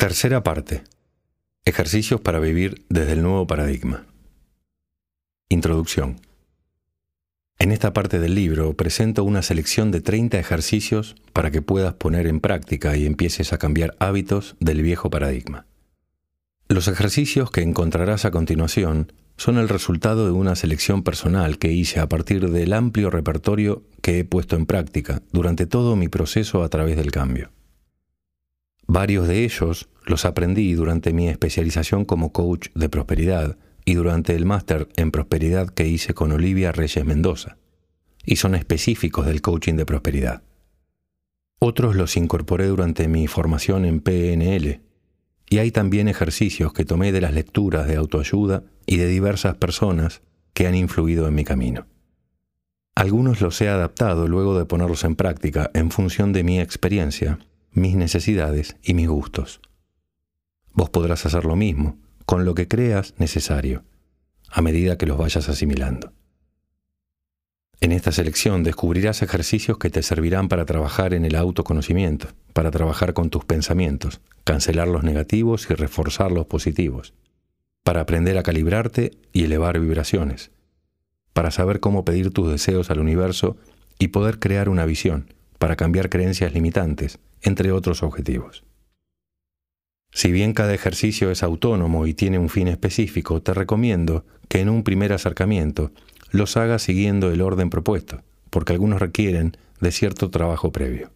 Tercera parte. Ejercicios para vivir desde el nuevo paradigma. Introducción. En esta parte del libro presento una selección de 30 ejercicios para que puedas poner en práctica y empieces a cambiar hábitos del viejo paradigma. Los ejercicios que encontrarás a continuación son el resultado de una selección personal que hice a partir del amplio repertorio que he puesto en práctica durante todo mi proceso a través del cambio. Varios de ellos los aprendí durante mi especialización como coach de prosperidad y durante el máster en prosperidad que hice con Olivia Reyes Mendoza, y son específicos del coaching de prosperidad. Otros los incorporé durante mi formación en PNL, y hay también ejercicios que tomé de las lecturas de autoayuda y de diversas personas que han influido en mi camino. Algunos los he adaptado luego de ponerlos en práctica en función de mi experiencia mis necesidades y mis gustos. Vos podrás hacer lo mismo con lo que creas necesario, a medida que los vayas asimilando. En esta selección descubrirás ejercicios que te servirán para trabajar en el autoconocimiento, para trabajar con tus pensamientos, cancelar los negativos y reforzar los positivos, para aprender a calibrarte y elevar vibraciones, para saber cómo pedir tus deseos al universo y poder crear una visión, para cambiar creencias limitantes, entre otros objetivos. Si bien cada ejercicio es autónomo y tiene un fin específico, te recomiendo que en un primer acercamiento los hagas siguiendo el orden propuesto, porque algunos requieren de cierto trabajo previo.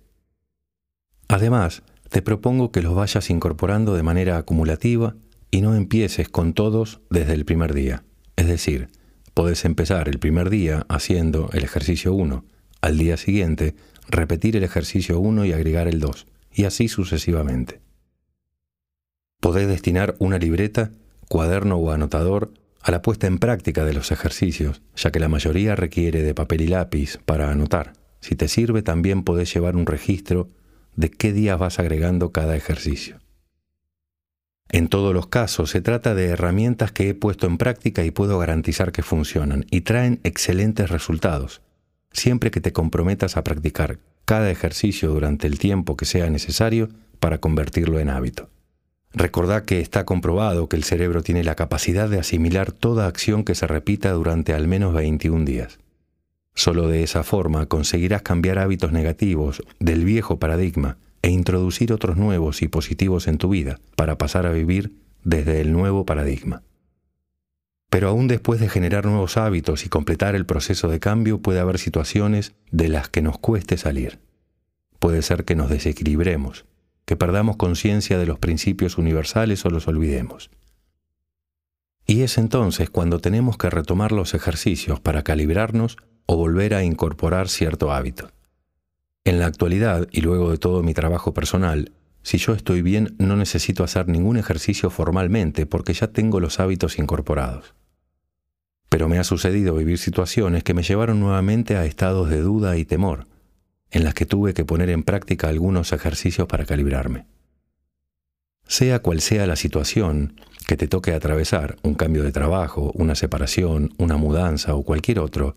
Además, te propongo que los vayas incorporando de manera acumulativa y no empieces con todos desde el primer día. Es decir, puedes empezar el primer día haciendo el ejercicio 1, al día siguiente repetir el ejercicio 1 y agregar el 2, y así sucesivamente. Podés destinar una libreta, cuaderno o anotador a la puesta en práctica de los ejercicios, ya que la mayoría requiere de papel y lápiz para anotar. Si te sirve, también podés llevar un registro de qué días vas agregando cada ejercicio. En todos los casos se trata de herramientas que he puesto en práctica y puedo garantizar que funcionan y traen excelentes resultados, siempre que te comprometas a practicar cada ejercicio durante el tiempo que sea necesario para convertirlo en hábito. Recordá que está comprobado que el cerebro tiene la capacidad de asimilar toda acción que se repita durante al menos 21 días. Solo de esa forma conseguirás cambiar hábitos negativos del viejo paradigma e introducir otros nuevos y positivos en tu vida para pasar a vivir desde el nuevo paradigma. Pero aún después de generar nuevos hábitos y completar el proceso de cambio puede haber situaciones de las que nos cueste salir. Puede ser que nos desequilibremos, que perdamos conciencia de los principios universales o los olvidemos. Y es entonces cuando tenemos que retomar los ejercicios para calibrarnos o volver a incorporar cierto hábito. En la actualidad, y luego de todo mi trabajo personal, si yo estoy bien no necesito hacer ningún ejercicio formalmente porque ya tengo los hábitos incorporados. Pero me ha sucedido vivir situaciones que me llevaron nuevamente a estados de duda y temor, en las que tuve que poner en práctica algunos ejercicios para calibrarme. Sea cual sea la situación que te toque atravesar, un cambio de trabajo, una separación, una mudanza o cualquier otro,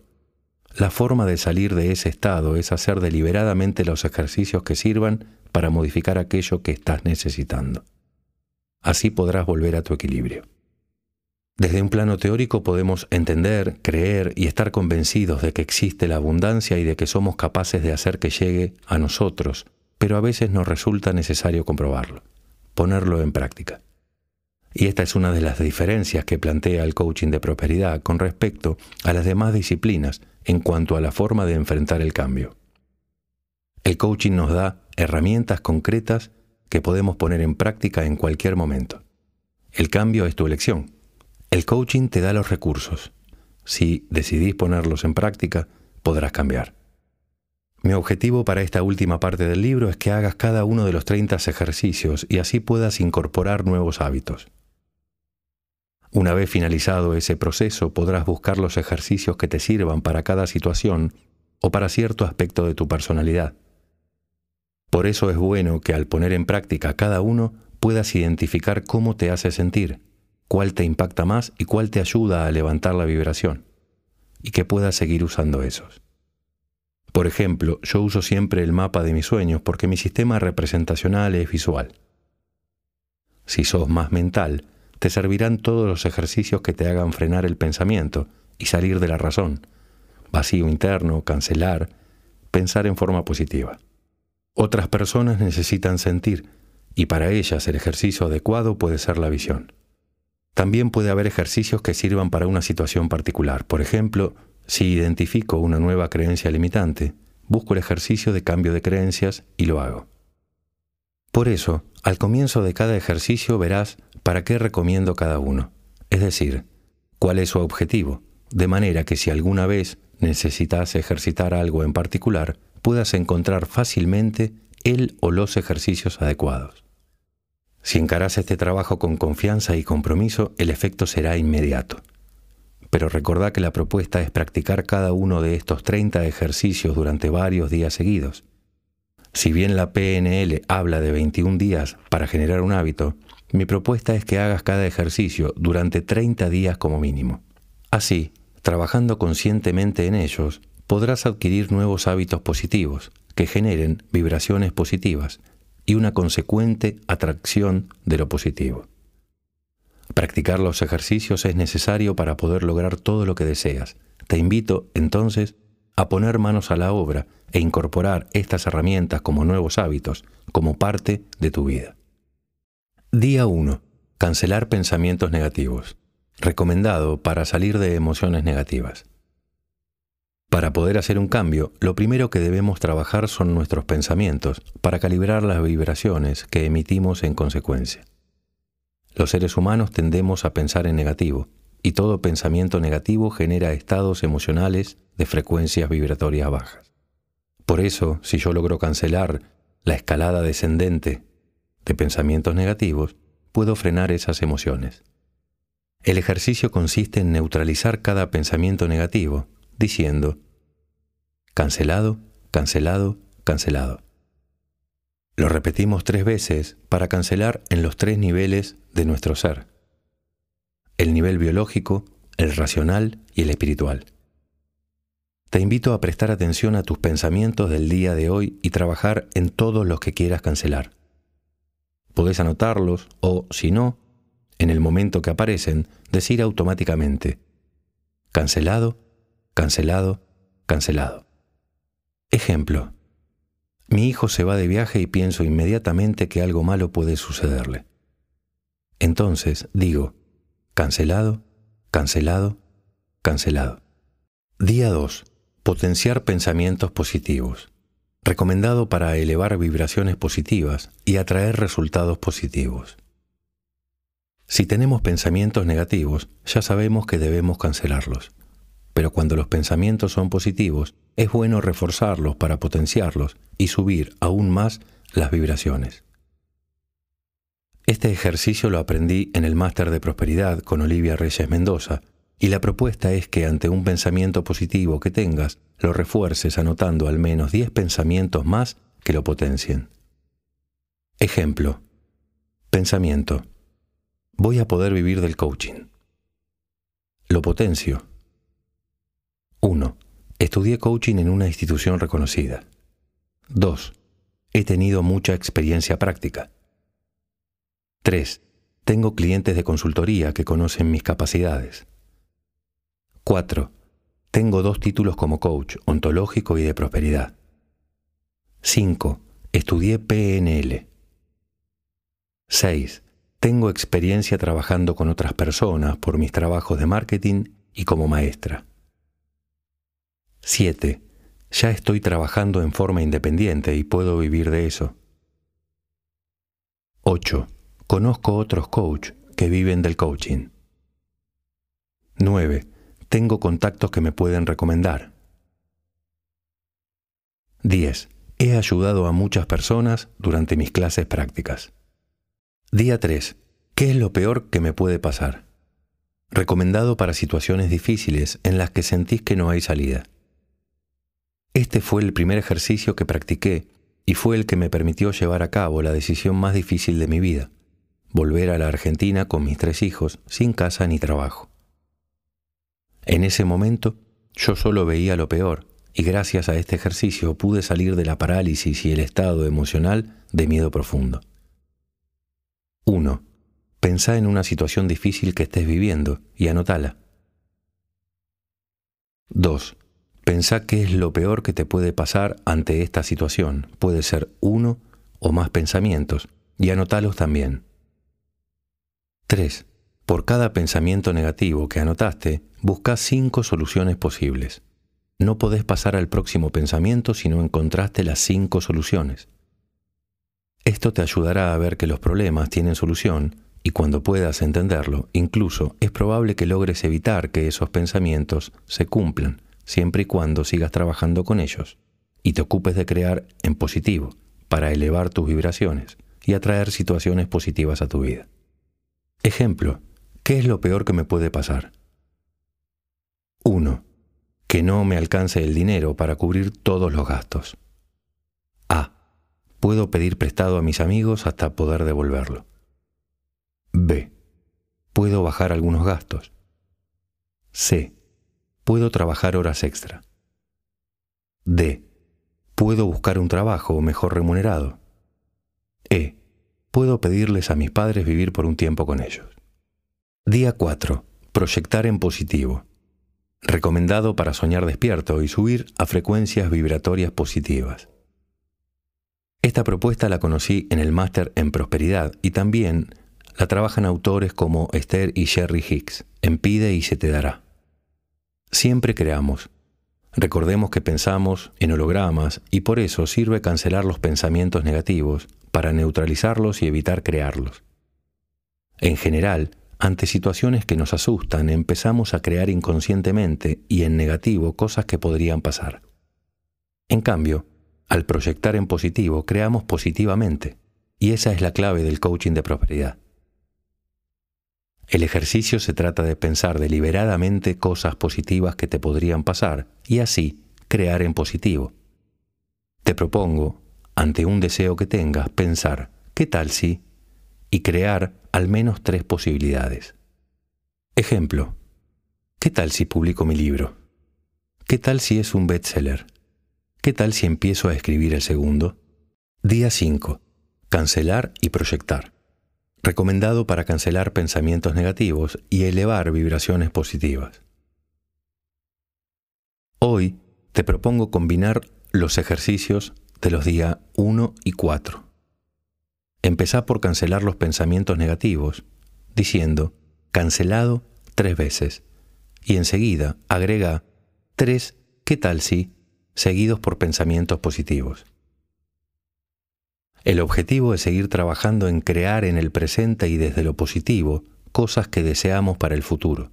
la forma de salir de ese estado es hacer deliberadamente los ejercicios que sirvan para modificar aquello que estás necesitando. Así podrás volver a tu equilibrio. Desde un plano teórico podemos entender, creer y estar convencidos de que existe la abundancia y de que somos capaces de hacer que llegue a nosotros, pero a veces nos resulta necesario comprobarlo, ponerlo en práctica. Y esta es una de las diferencias que plantea el coaching de prosperidad con respecto a las demás disciplinas en cuanto a la forma de enfrentar el cambio. El coaching nos da herramientas concretas que podemos poner en práctica en cualquier momento. El cambio es tu elección el coaching te da los recursos. Si decidís ponerlos en práctica, podrás cambiar. Mi objetivo para esta última parte del libro es que hagas cada uno de los 30 ejercicios y así puedas incorporar nuevos hábitos. Una vez finalizado ese proceso, podrás buscar los ejercicios que te sirvan para cada situación o para cierto aspecto de tu personalidad. Por eso es bueno que al poner en práctica cada uno puedas identificar cómo te hace sentir cuál te impacta más y cuál te ayuda a levantar la vibración, y que puedas seguir usando esos. Por ejemplo, yo uso siempre el mapa de mis sueños porque mi sistema representacional es visual. Si sos más mental, te servirán todos los ejercicios que te hagan frenar el pensamiento y salir de la razón. Vacío interno, cancelar, pensar en forma positiva. Otras personas necesitan sentir, y para ellas el ejercicio adecuado puede ser la visión. También puede haber ejercicios que sirvan para una situación particular. Por ejemplo, si identifico una nueva creencia limitante, busco el ejercicio de cambio de creencias y lo hago. Por eso, al comienzo de cada ejercicio verás para qué recomiendo cada uno, es decir, cuál es su objetivo, de manera que si alguna vez necesitas ejercitar algo en particular, puedas encontrar fácilmente el o los ejercicios adecuados. Si encaras este trabajo con confianza y compromiso, el efecto será inmediato. Pero recordá que la propuesta es practicar cada uno de estos 30 ejercicios durante varios días seguidos. Si bien la PNL habla de 21 días para generar un hábito, mi propuesta es que hagas cada ejercicio durante 30 días como mínimo. Así, trabajando conscientemente en ellos, podrás adquirir nuevos hábitos positivos que generen vibraciones positivas y una consecuente atracción de lo positivo. Practicar los ejercicios es necesario para poder lograr todo lo que deseas. Te invito, entonces, a poner manos a la obra e incorporar estas herramientas como nuevos hábitos, como parte de tu vida. Día 1. Cancelar pensamientos negativos. Recomendado para salir de emociones negativas. Para poder hacer un cambio, lo primero que debemos trabajar son nuestros pensamientos para calibrar las vibraciones que emitimos en consecuencia. Los seres humanos tendemos a pensar en negativo, y todo pensamiento negativo genera estados emocionales de frecuencias vibratorias bajas. Por eso, si yo logro cancelar la escalada descendente de pensamientos negativos, puedo frenar esas emociones. El ejercicio consiste en neutralizar cada pensamiento negativo diciendo, cancelado, cancelado, cancelado. Lo repetimos tres veces para cancelar en los tres niveles de nuestro ser. El nivel biológico, el racional y el espiritual. Te invito a prestar atención a tus pensamientos del día de hoy y trabajar en todos los que quieras cancelar. Podés anotarlos o, si no, en el momento que aparecen, decir automáticamente, cancelado, cancelado, cancelado. Ejemplo. Mi hijo se va de viaje y pienso inmediatamente que algo malo puede sucederle. Entonces digo, cancelado, cancelado, cancelado. Día 2. Potenciar pensamientos positivos. Recomendado para elevar vibraciones positivas y atraer resultados positivos. Si tenemos pensamientos negativos, ya sabemos que debemos cancelarlos pero cuando los pensamientos son positivos, es bueno reforzarlos para potenciarlos y subir aún más las vibraciones. Este ejercicio lo aprendí en el Máster de Prosperidad con Olivia Reyes Mendoza, y la propuesta es que ante un pensamiento positivo que tengas, lo refuerces anotando al menos 10 pensamientos más que lo potencien. Ejemplo. Pensamiento. Voy a poder vivir del coaching. Lo potencio 1. Estudié coaching en una institución reconocida. 2. He tenido mucha experiencia práctica. 3. Tengo clientes de consultoría que conocen mis capacidades. 4. Tengo dos títulos como coach, ontológico y de prosperidad. 5. Estudié PNL. 6. Tengo experiencia trabajando con otras personas por mis trabajos de marketing y como maestra. 7. Ya estoy trabajando en forma independiente y puedo vivir de eso. 8. Conozco otros coach que viven del coaching. 9. Tengo contactos que me pueden recomendar. 10. He ayudado a muchas personas durante mis clases prácticas. Día 3. ¿Qué es lo peor que me puede pasar? Recomendado para situaciones difíciles en las que sentís que no hay salida. Este fue el primer ejercicio que practiqué y fue el que me permitió llevar a cabo la decisión más difícil de mi vida, volver a la Argentina con mis tres hijos, sin casa ni trabajo. En ese momento yo solo veía lo peor y gracias a este ejercicio pude salir de la parálisis y el estado emocional de miedo profundo. 1. Pensá en una situación difícil que estés viviendo y anotala. 2. Pensá qué es lo peor que te puede pasar ante esta situación. Puede ser uno o más pensamientos y anotalos también. 3. Por cada pensamiento negativo que anotaste, busca cinco soluciones posibles. No podés pasar al próximo pensamiento si no encontraste las cinco soluciones. Esto te ayudará a ver que los problemas tienen solución y cuando puedas entenderlo, incluso es probable que logres evitar que esos pensamientos se cumplan, siempre y cuando sigas trabajando con ellos y te ocupes de crear en positivo para elevar tus vibraciones y atraer situaciones positivas a tu vida. Ejemplo, ¿qué es lo peor que me puede pasar? 1. Que no me alcance el dinero para cubrir todos los gastos. A. Puedo pedir prestado a mis amigos hasta poder devolverlo. B. Puedo bajar algunos gastos. C. Puedo trabajar horas extra. D. Puedo buscar un trabajo mejor remunerado. E. Puedo pedirles a mis padres vivir por un tiempo con ellos. Día 4. Proyectar en positivo. Recomendado para soñar despierto y subir a frecuencias vibratorias positivas. Esta propuesta la conocí en el máster en prosperidad y también la trabajan autores como Esther y Sherry Hicks en Pide y se te dará. Siempre creamos. Recordemos que pensamos en hologramas y por eso sirve cancelar los pensamientos negativos para neutralizarlos y evitar crearlos. En general, ante situaciones que nos asustan, empezamos a crear inconscientemente y en negativo cosas que podrían pasar. En cambio, al proyectar en positivo, creamos positivamente, y esa es la clave del coaching de prosperidad. El ejercicio se trata de pensar deliberadamente cosas positivas que te podrían pasar y así crear en positivo. Te propongo, ante un deseo que tengas, pensar, ¿qué tal si? y crear al menos tres posibilidades. Ejemplo, ¿qué tal si publico mi libro? ¿Qué tal si es un bestseller? ¿Qué tal si empiezo a escribir el segundo? Día 5. Cancelar y proyectar. Recomendado para cancelar pensamientos negativos y elevar vibraciones positivas. Hoy te propongo combinar los ejercicios de los días 1 y 4. Empezá por cancelar los pensamientos negativos, diciendo cancelado tres veces, y enseguida agrega tres ¿qué tal si? seguidos por pensamientos positivos. El objetivo es seguir trabajando en crear en el presente y desde lo positivo cosas que deseamos para el futuro.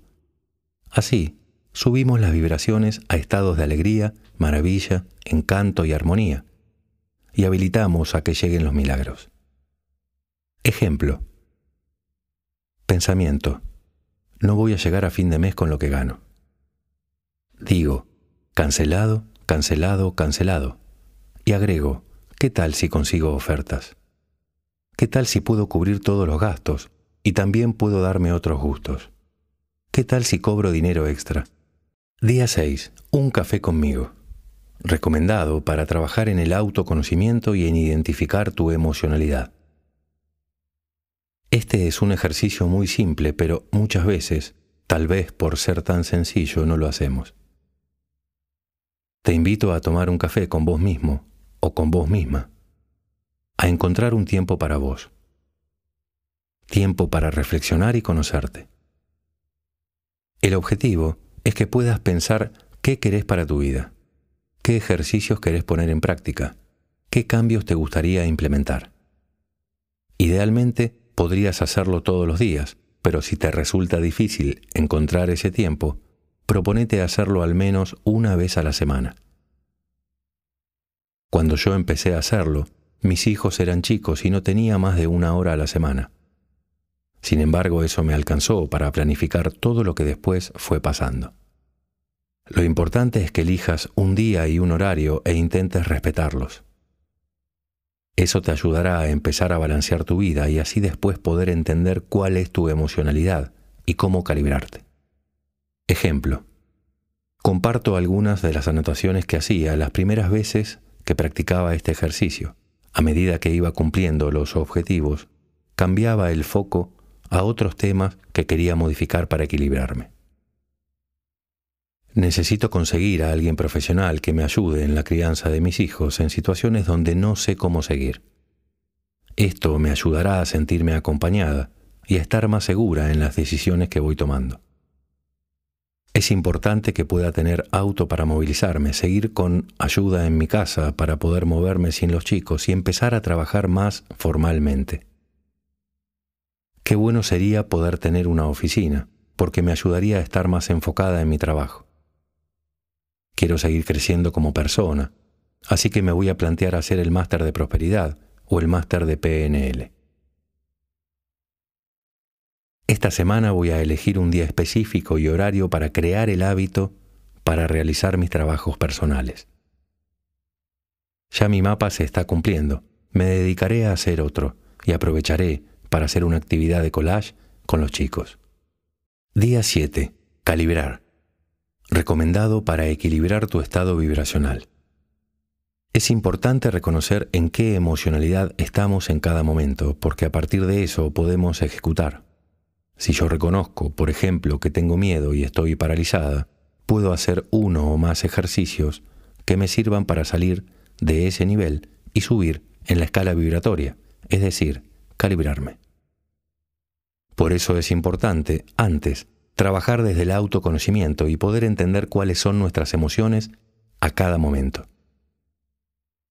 Así, subimos las vibraciones a estados de alegría, maravilla, encanto y armonía, y habilitamos a que lleguen los milagros. Ejemplo. Pensamiento. No voy a llegar a fin de mes con lo que gano. Digo, cancelado, cancelado, cancelado. Y agrego, ¿qué tal si consigo ofertas? ¿Qué tal si puedo cubrir todos los gastos y también puedo darme otros gustos? ¿Qué tal si cobro dinero extra? Día 6. Un café conmigo. Recomendado para trabajar en el autoconocimiento y en identificar tu emocionalidad. Este es un ejercicio muy simple, pero muchas veces, tal vez por ser tan sencillo, no lo hacemos. Te invito a tomar un café con vos mismo o con vos misma, a encontrar un tiempo para vos, tiempo para reflexionar y conocerte. El objetivo es que puedas pensar qué querés para tu vida, qué ejercicios querés poner en práctica, qué cambios te gustaría implementar. Idealmente, podrías hacerlo todos los días, pero si te resulta difícil encontrar ese tiempo, proponete hacerlo al menos una vez a la semana. Cuando yo empecé a hacerlo, mis hijos eran chicos y no tenía más de una hora a la semana. Sin embargo, eso me alcanzó para planificar todo lo que después fue pasando. Lo importante es que elijas un día y un horario e intentes respetarlos. Eso te ayudará a empezar a balancear tu vida y así después poder entender cuál es tu emocionalidad y cómo calibrarte. Ejemplo. Comparto algunas de las anotaciones que hacía las primeras veces que practicaba este ejercicio. A medida que iba cumpliendo los objetivos, cambiaba el foco a otros temas que quería modificar para equilibrarme. Necesito conseguir a alguien profesional que me ayude en la crianza de mis hijos en situaciones donde no sé cómo seguir. Esto me ayudará a sentirme acompañada y a estar más segura en las decisiones que voy tomando. Es importante que pueda tener auto para movilizarme, seguir con ayuda en mi casa para poder moverme sin los chicos y empezar a trabajar más formalmente. Qué bueno sería poder tener una oficina, porque me ayudaría a estar más enfocada en mi trabajo. Quiero seguir creciendo como persona, así que me voy a plantear hacer el máster de prosperidad o el máster de PNL. Esta semana voy a elegir un día específico y horario para crear el hábito para realizar mis trabajos personales. Ya mi mapa se está cumpliendo. Me dedicaré a hacer otro y aprovecharé para hacer una actividad de collage con los chicos. Día 7. Calibrar. Recomendado para equilibrar tu estado vibracional. Es importante reconocer en qué emocionalidad estamos en cada momento, porque a partir de eso podemos ejecutar. Si yo reconozco, por ejemplo, que tengo miedo y estoy paralizada, puedo hacer uno o más ejercicios que me sirvan para salir de ese nivel y subir en la escala vibratoria, es decir, calibrarme. Por eso es importante, antes, trabajar desde el autoconocimiento y poder entender cuáles son nuestras emociones a cada momento.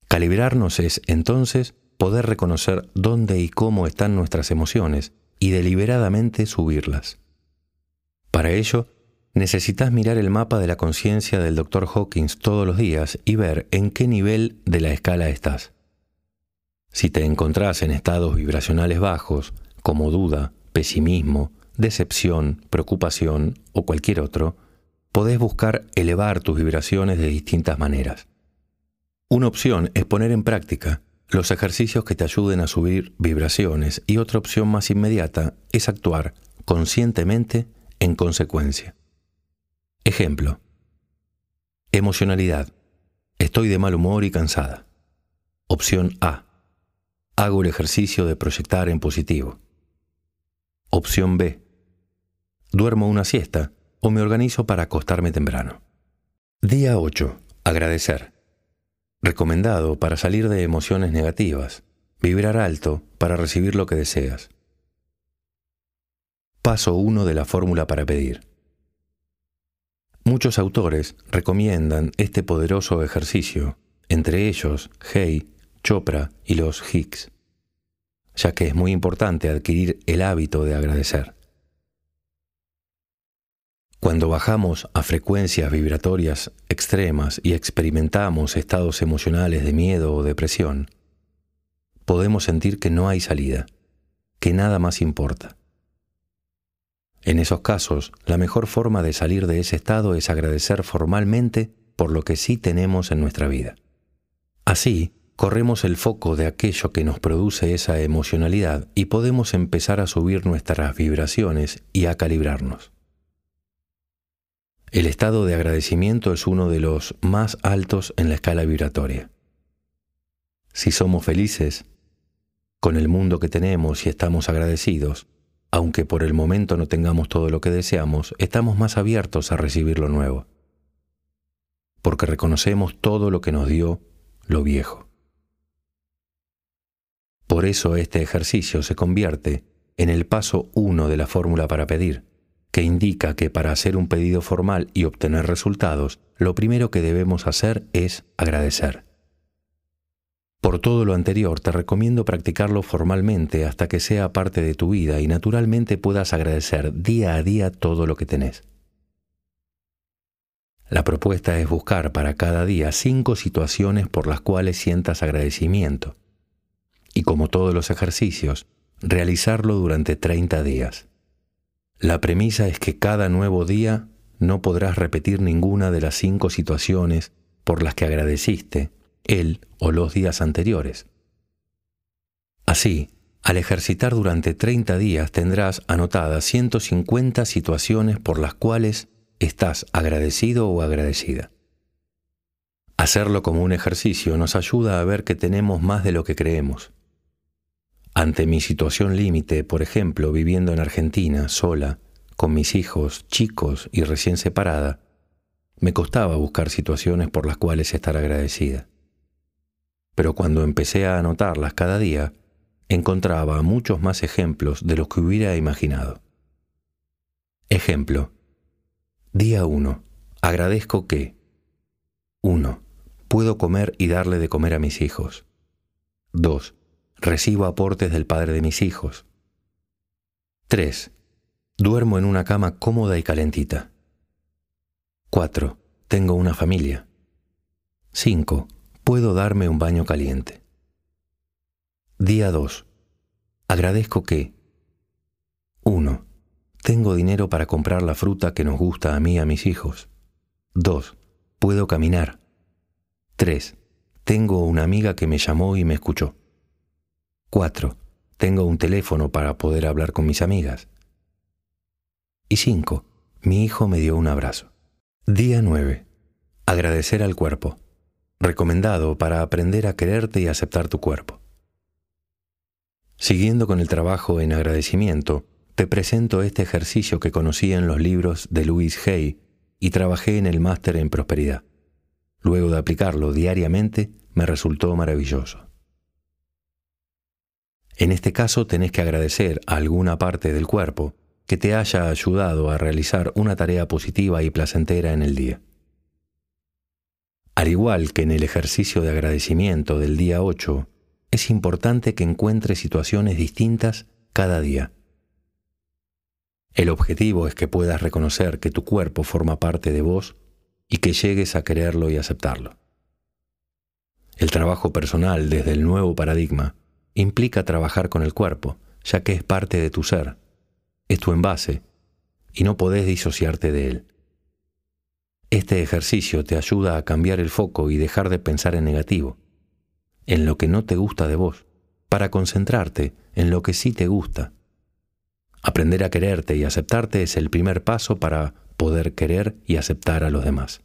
Calibrarnos es, entonces, poder reconocer dónde y cómo están nuestras emociones y deliberadamente subirlas. Para ello, necesitas mirar el mapa de la conciencia del Dr. Hawkins todos los días y ver en qué nivel de la escala estás. Si te encontrás en estados vibracionales bajos, como duda, pesimismo, decepción, preocupación o cualquier otro, podés buscar elevar tus vibraciones de distintas maneras. Una opción es poner en práctica los ejercicios que te ayuden a subir vibraciones y otra opción más inmediata es actuar conscientemente en consecuencia. Ejemplo. Emocionalidad. Estoy de mal humor y cansada. Opción A. Hago el ejercicio de proyectar en positivo. Opción B. Duermo una siesta o me organizo para acostarme temprano. Día 8. Agradecer. Recomendado para salir de emociones negativas. Vibrar alto para recibir lo que deseas. Paso 1 de la fórmula para pedir. Muchos autores recomiendan este poderoso ejercicio, entre ellos Hay, Chopra y los Hicks ya que es muy importante adquirir el hábito de agradecer. Cuando bajamos a frecuencias vibratorias extremas y experimentamos estados emocionales de miedo o depresión, podemos sentir que no hay salida, que nada más importa. En esos casos, la mejor forma de salir de ese estado es agradecer formalmente por lo que sí tenemos en nuestra vida. Así, corremos el foco de aquello que nos produce esa emocionalidad y podemos empezar a subir nuestras vibraciones y a calibrarnos. El estado de agradecimiento es uno de los más altos en la escala vibratoria. Si somos felices con el mundo que tenemos y estamos agradecidos, aunque por el momento no tengamos todo lo que deseamos, estamos más abiertos a recibir lo nuevo, porque reconocemos todo lo que nos dio lo viejo. Por eso este ejercicio se convierte en el paso 1 de la fórmula para pedir, que indica que para hacer un pedido formal y obtener resultados, lo primero que debemos hacer es agradecer. Por todo lo anterior, te recomiendo practicarlo formalmente hasta que sea parte de tu vida y naturalmente puedas agradecer día a día todo lo que tenés. La propuesta es buscar para cada día cinco situaciones por las cuales sientas agradecimiento y como todos los ejercicios, realizarlo durante 30 días. La premisa es que cada nuevo día no podrás repetir ninguna de las cinco situaciones por las que agradeciste él o los días anteriores. Así, al ejercitar durante 30 días tendrás anotadas 150 situaciones por las cuales estás agradecido o agradecida. Hacerlo como un ejercicio nos ayuda a ver que tenemos más de lo que creemos Ante mi situación límite, por ejemplo, viviendo en Argentina, sola, con mis hijos, chicos y recién separada, me costaba buscar situaciones por las cuales estar agradecida. Pero cuando empecé a anotarlas cada día, encontraba muchos más ejemplos de los que hubiera imaginado. Ejemplo. Día 1. Agradezco que 1. Puedo comer y darle de comer a mis hijos. 2. Recibo aportes del padre de mis hijos. 3. Duermo en una cama cómoda y calentita. 4. Tengo una familia. 5. Puedo darme un baño caliente. Día 2. Agradezco que 1. Tengo dinero para comprar la fruta que nos gusta a mí y a mis hijos. 2. Puedo caminar. 3. Tengo una amiga que me llamó y me escuchó. 4. Tengo un teléfono para poder hablar con mis amigas. Y 5. Mi hijo me dio un abrazo. Día 9. Agradecer al cuerpo. Recomendado para aprender a quererte y aceptar tu cuerpo. Siguiendo con el trabajo en agradecimiento, te presento este ejercicio que conocí en los libros de Louis Hay y trabajé en el máster en prosperidad. Luego de aplicarlo diariamente, me resultó maravilloso. En este caso tenés que agradecer a alguna parte del cuerpo que te haya ayudado a realizar una tarea positiva y placentera en el día. Al igual que en el ejercicio de agradecimiento del día 8, es importante que encuentres situaciones distintas cada día. El objetivo es que puedas reconocer que tu cuerpo forma parte de vos y que llegues a quererlo y aceptarlo. El trabajo personal desde el nuevo paradigma implica trabajar con el cuerpo, ya que es parte de tu ser, es tu envase, y no podés disociarte de él. Este ejercicio te ayuda a cambiar el foco y dejar de pensar en negativo, en lo que no te gusta de vos, para concentrarte en lo que sí te gusta Aprender a quererte y aceptarte es el primer paso para poder querer y aceptar a los demás.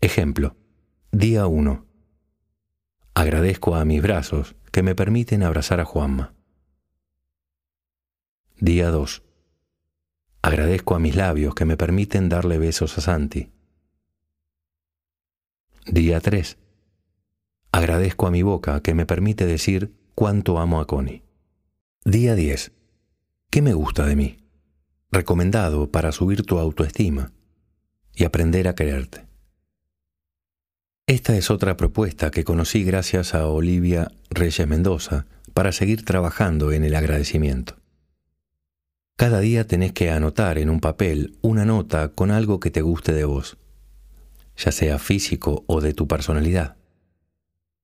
Ejemplo. Día 1. Agradezco a mis brazos que me permiten abrazar a Juanma. Día 2. Agradezco a mis labios que me permiten darle besos a Santi. Día 3. Agradezco a mi boca que me permite decir cuánto amo a Connie. Día 10. ¿Qué me gusta de mí? Recomendado para subir tu autoestima y aprender a quererte. Esta es otra propuesta que conocí gracias a Olivia Reyes Mendoza para seguir trabajando en el agradecimiento. Cada día tenés que anotar en un papel una nota con algo que te guste de vos, ya sea físico o de tu personalidad.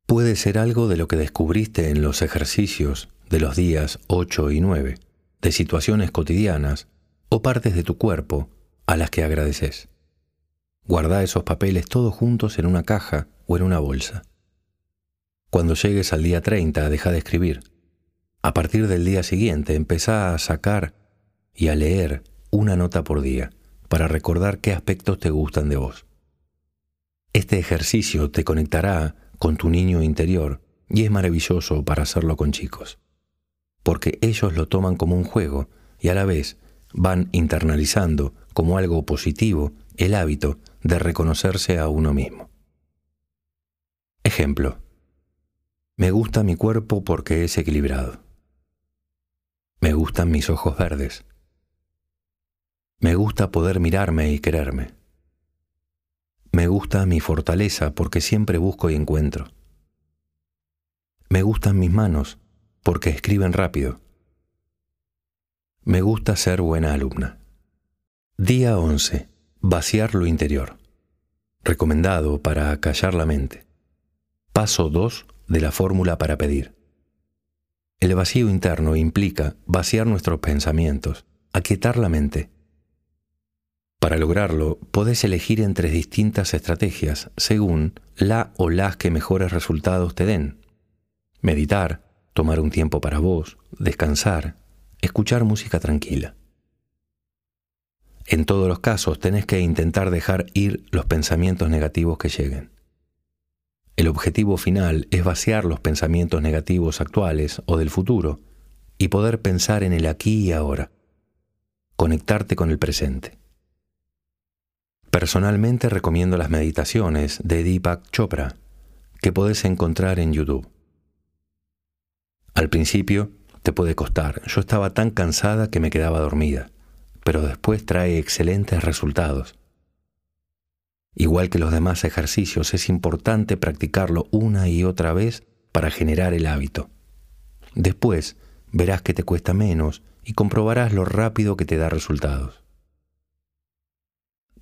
Puede ser algo de lo que descubriste en los ejercicios de los días 8 y 9 de situaciones cotidianas o partes de tu cuerpo a las que agradeces. Guarda esos papeles todos juntos en una caja o en una bolsa. Cuando llegues al día 30, deja de escribir. A partir del día siguiente, empezá a sacar y a leer una nota por día para recordar qué aspectos te gustan de vos. Este ejercicio te conectará con tu niño interior y es maravilloso para hacerlo con chicos porque ellos lo toman como un juego y a la vez van internalizando como algo positivo el hábito de reconocerse a uno mismo. Ejemplo. Me gusta mi cuerpo porque es equilibrado. Me gustan mis ojos verdes. Me gusta poder mirarme y quererme. Me gusta mi fortaleza porque siempre busco y encuentro. Me gustan mis manos porque escriben rápido. Me gusta ser buena alumna. Día 11. Vaciar lo interior. Recomendado para callar la mente. Paso 2 de la fórmula para pedir. El vacío interno implica vaciar nuestros pensamientos, aquietar la mente. Para lograrlo, podés elegir entre distintas estrategias según la o las que mejores resultados te den. Meditar, tomar un tiempo para vos, descansar, escuchar música tranquila. En todos los casos tenés que intentar dejar ir los pensamientos negativos que lleguen. El objetivo final es vaciar los pensamientos negativos actuales o del futuro y poder pensar en el aquí y ahora, conectarte con el presente. Personalmente recomiendo las meditaciones de Deepak Chopra que podés encontrar en YouTube. Al principio te puede costar, yo estaba tan cansada que me quedaba dormida, pero después trae excelentes resultados. Igual que los demás ejercicios, es importante practicarlo una y otra vez para generar el hábito. Después verás que te cuesta menos y comprobarás lo rápido que te da resultados.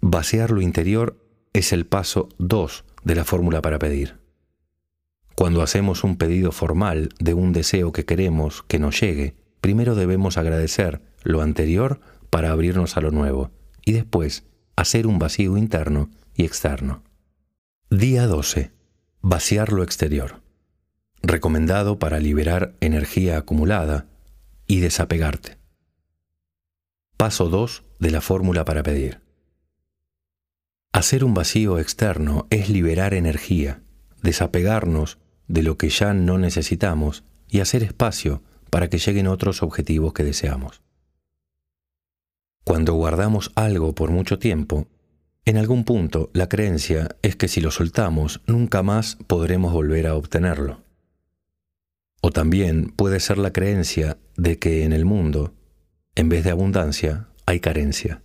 Vaciar lo interior es el paso 2 de la fórmula para pedir. Cuando hacemos un pedido formal de un deseo que queremos que nos llegue, primero debemos agradecer lo anterior para abrirnos a lo nuevo y después hacer un vacío interno y externo. Día 12. Vaciar lo exterior. Recomendado para liberar energía acumulada y desapegarte. Paso 2 de la fórmula para pedir. Hacer un vacío externo es liberar energía, desapegarnos de lo que ya no necesitamos y hacer espacio para que lleguen otros objetivos que deseamos. Cuando guardamos algo por mucho tiempo, en algún punto la creencia es que si lo soltamos nunca más podremos volver a obtenerlo. O también puede ser la creencia de que en el mundo, en vez de abundancia, hay carencia.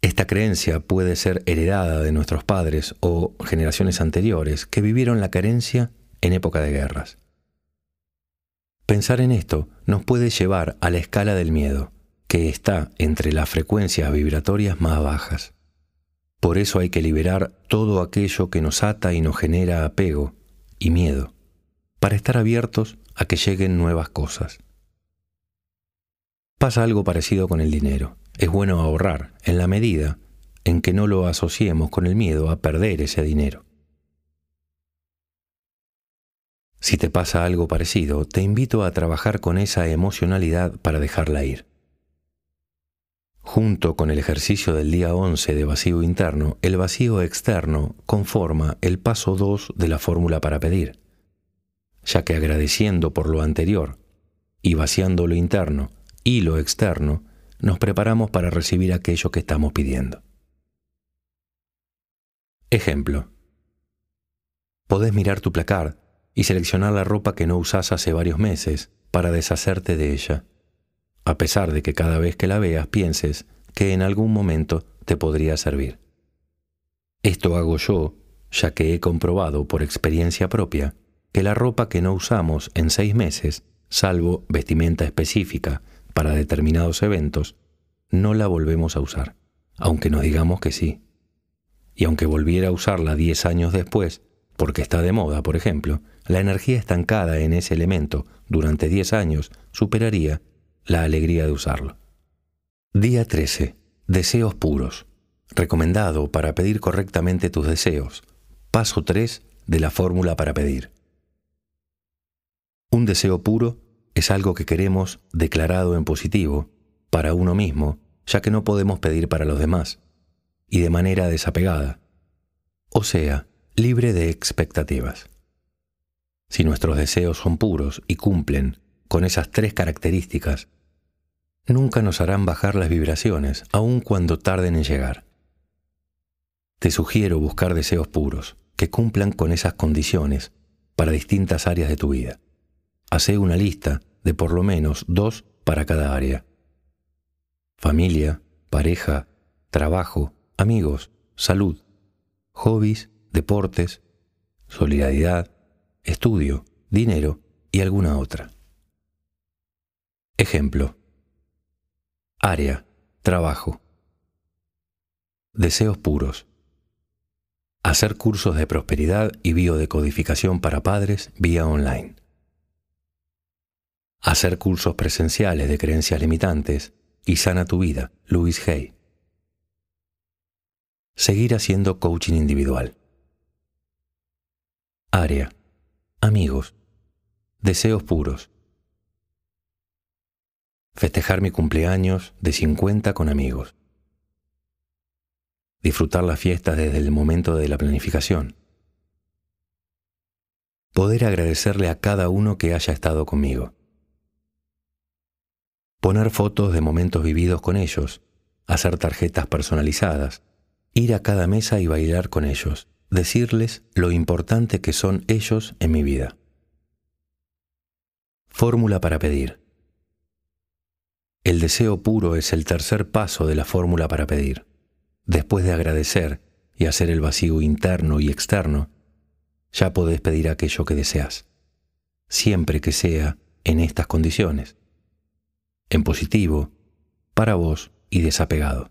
Esta creencia puede ser heredada de nuestros padres o generaciones anteriores que vivieron la carencia en época de guerras. Pensar en esto nos puede llevar a la escala del miedo, que está entre las frecuencias vibratorias más bajas. Por eso hay que liberar todo aquello que nos ata y nos genera apego y miedo, para estar abiertos a que lleguen nuevas cosas. Pasa algo parecido con el dinero. Es bueno ahorrar en la medida en que no lo asociemos con el miedo a perder ese dinero. Si te pasa algo parecido, te invito a trabajar con esa emocionalidad para dejarla ir. Junto con el ejercicio del día 11 de vacío interno, el vacío externo conforma el paso 2 de la fórmula para pedir, ya que agradeciendo por lo anterior y vaciando lo interno y lo externo, nos preparamos para recibir aquello que estamos pidiendo. Ejemplo. Podés mirar tu placar y seleccionar la ropa que no usás hace varios meses para deshacerte de ella a pesar de que cada vez que la veas pienses que en algún momento te podría servir. Esto hago yo, ya que he comprobado por experiencia propia que la ropa que no usamos en seis meses, salvo vestimenta específica para determinados eventos, no la volvemos a usar, aunque nos digamos que sí. Y aunque volviera a usarla diez años después, porque está de moda, por ejemplo, la energía estancada en ese elemento durante diez años superaría la alegría de usarlo. Día 13. Deseos puros. Recomendado para pedir correctamente tus deseos. Paso 3 de la fórmula para pedir. Un deseo puro es algo que queremos declarado en positivo para uno mismo, ya que no podemos pedir para los demás, y de manera desapegada, o sea, libre de expectativas. Si nuestros deseos son puros y cumplen con esas tres características, nunca nos harán bajar las vibraciones, aun cuando tarden en llegar. Te sugiero buscar deseos puros, que cumplan con esas condiciones para distintas áreas de tu vida. Hacé una lista de por lo menos dos para cada área. Familia, pareja, trabajo, amigos, salud, hobbies, deportes, solidaridad, estudio, dinero y alguna otra. Ejemplo. Área, trabajo. Deseos puros. Hacer cursos de prosperidad y biodecodificación para padres vía online. Hacer cursos presenciales de creencias limitantes y sana tu vida, Luis Hay. Seguir haciendo coaching individual. Área. Amigos. Deseos puros festejar mi cumpleaños de 50 con amigos, disfrutar la fiesta desde el momento de la planificación, Poder agradecerle a cada uno que haya estado conmigo. Poner fotos de momentos vividos con ellos, hacer tarjetas personalizadas, ir a cada mesa y bailar con ellos, decirles lo importante que son ellos en mi vida. Fórmula para pedir. El deseo puro es el tercer paso de la fórmula para pedir. Después de agradecer y hacer el vacío interno y externo, ya podés pedir aquello que deseas, siempre que sea en estas condiciones, en positivo, para vos y desapegado.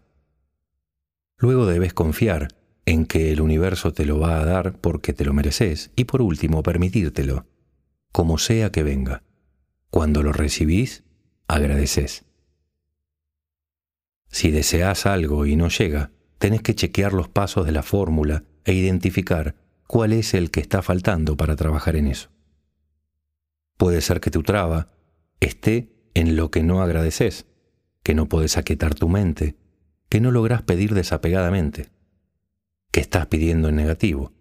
Luego debes confiar en que el universo te lo va a dar porque te lo mereces y por último permitírtelo, como sea que venga. Cuando lo recibís, agradeces. Si deseas algo y no llega, tenés que chequear los pasos de la fórmula e identificar cuál es el que está faltando para trabajar en eso. Puede ser que tu traba esté en lo que no agradeces, que no podés aquietar tu mente, que no lográs pedir desapegadamente, que estás pidiendo en negativo,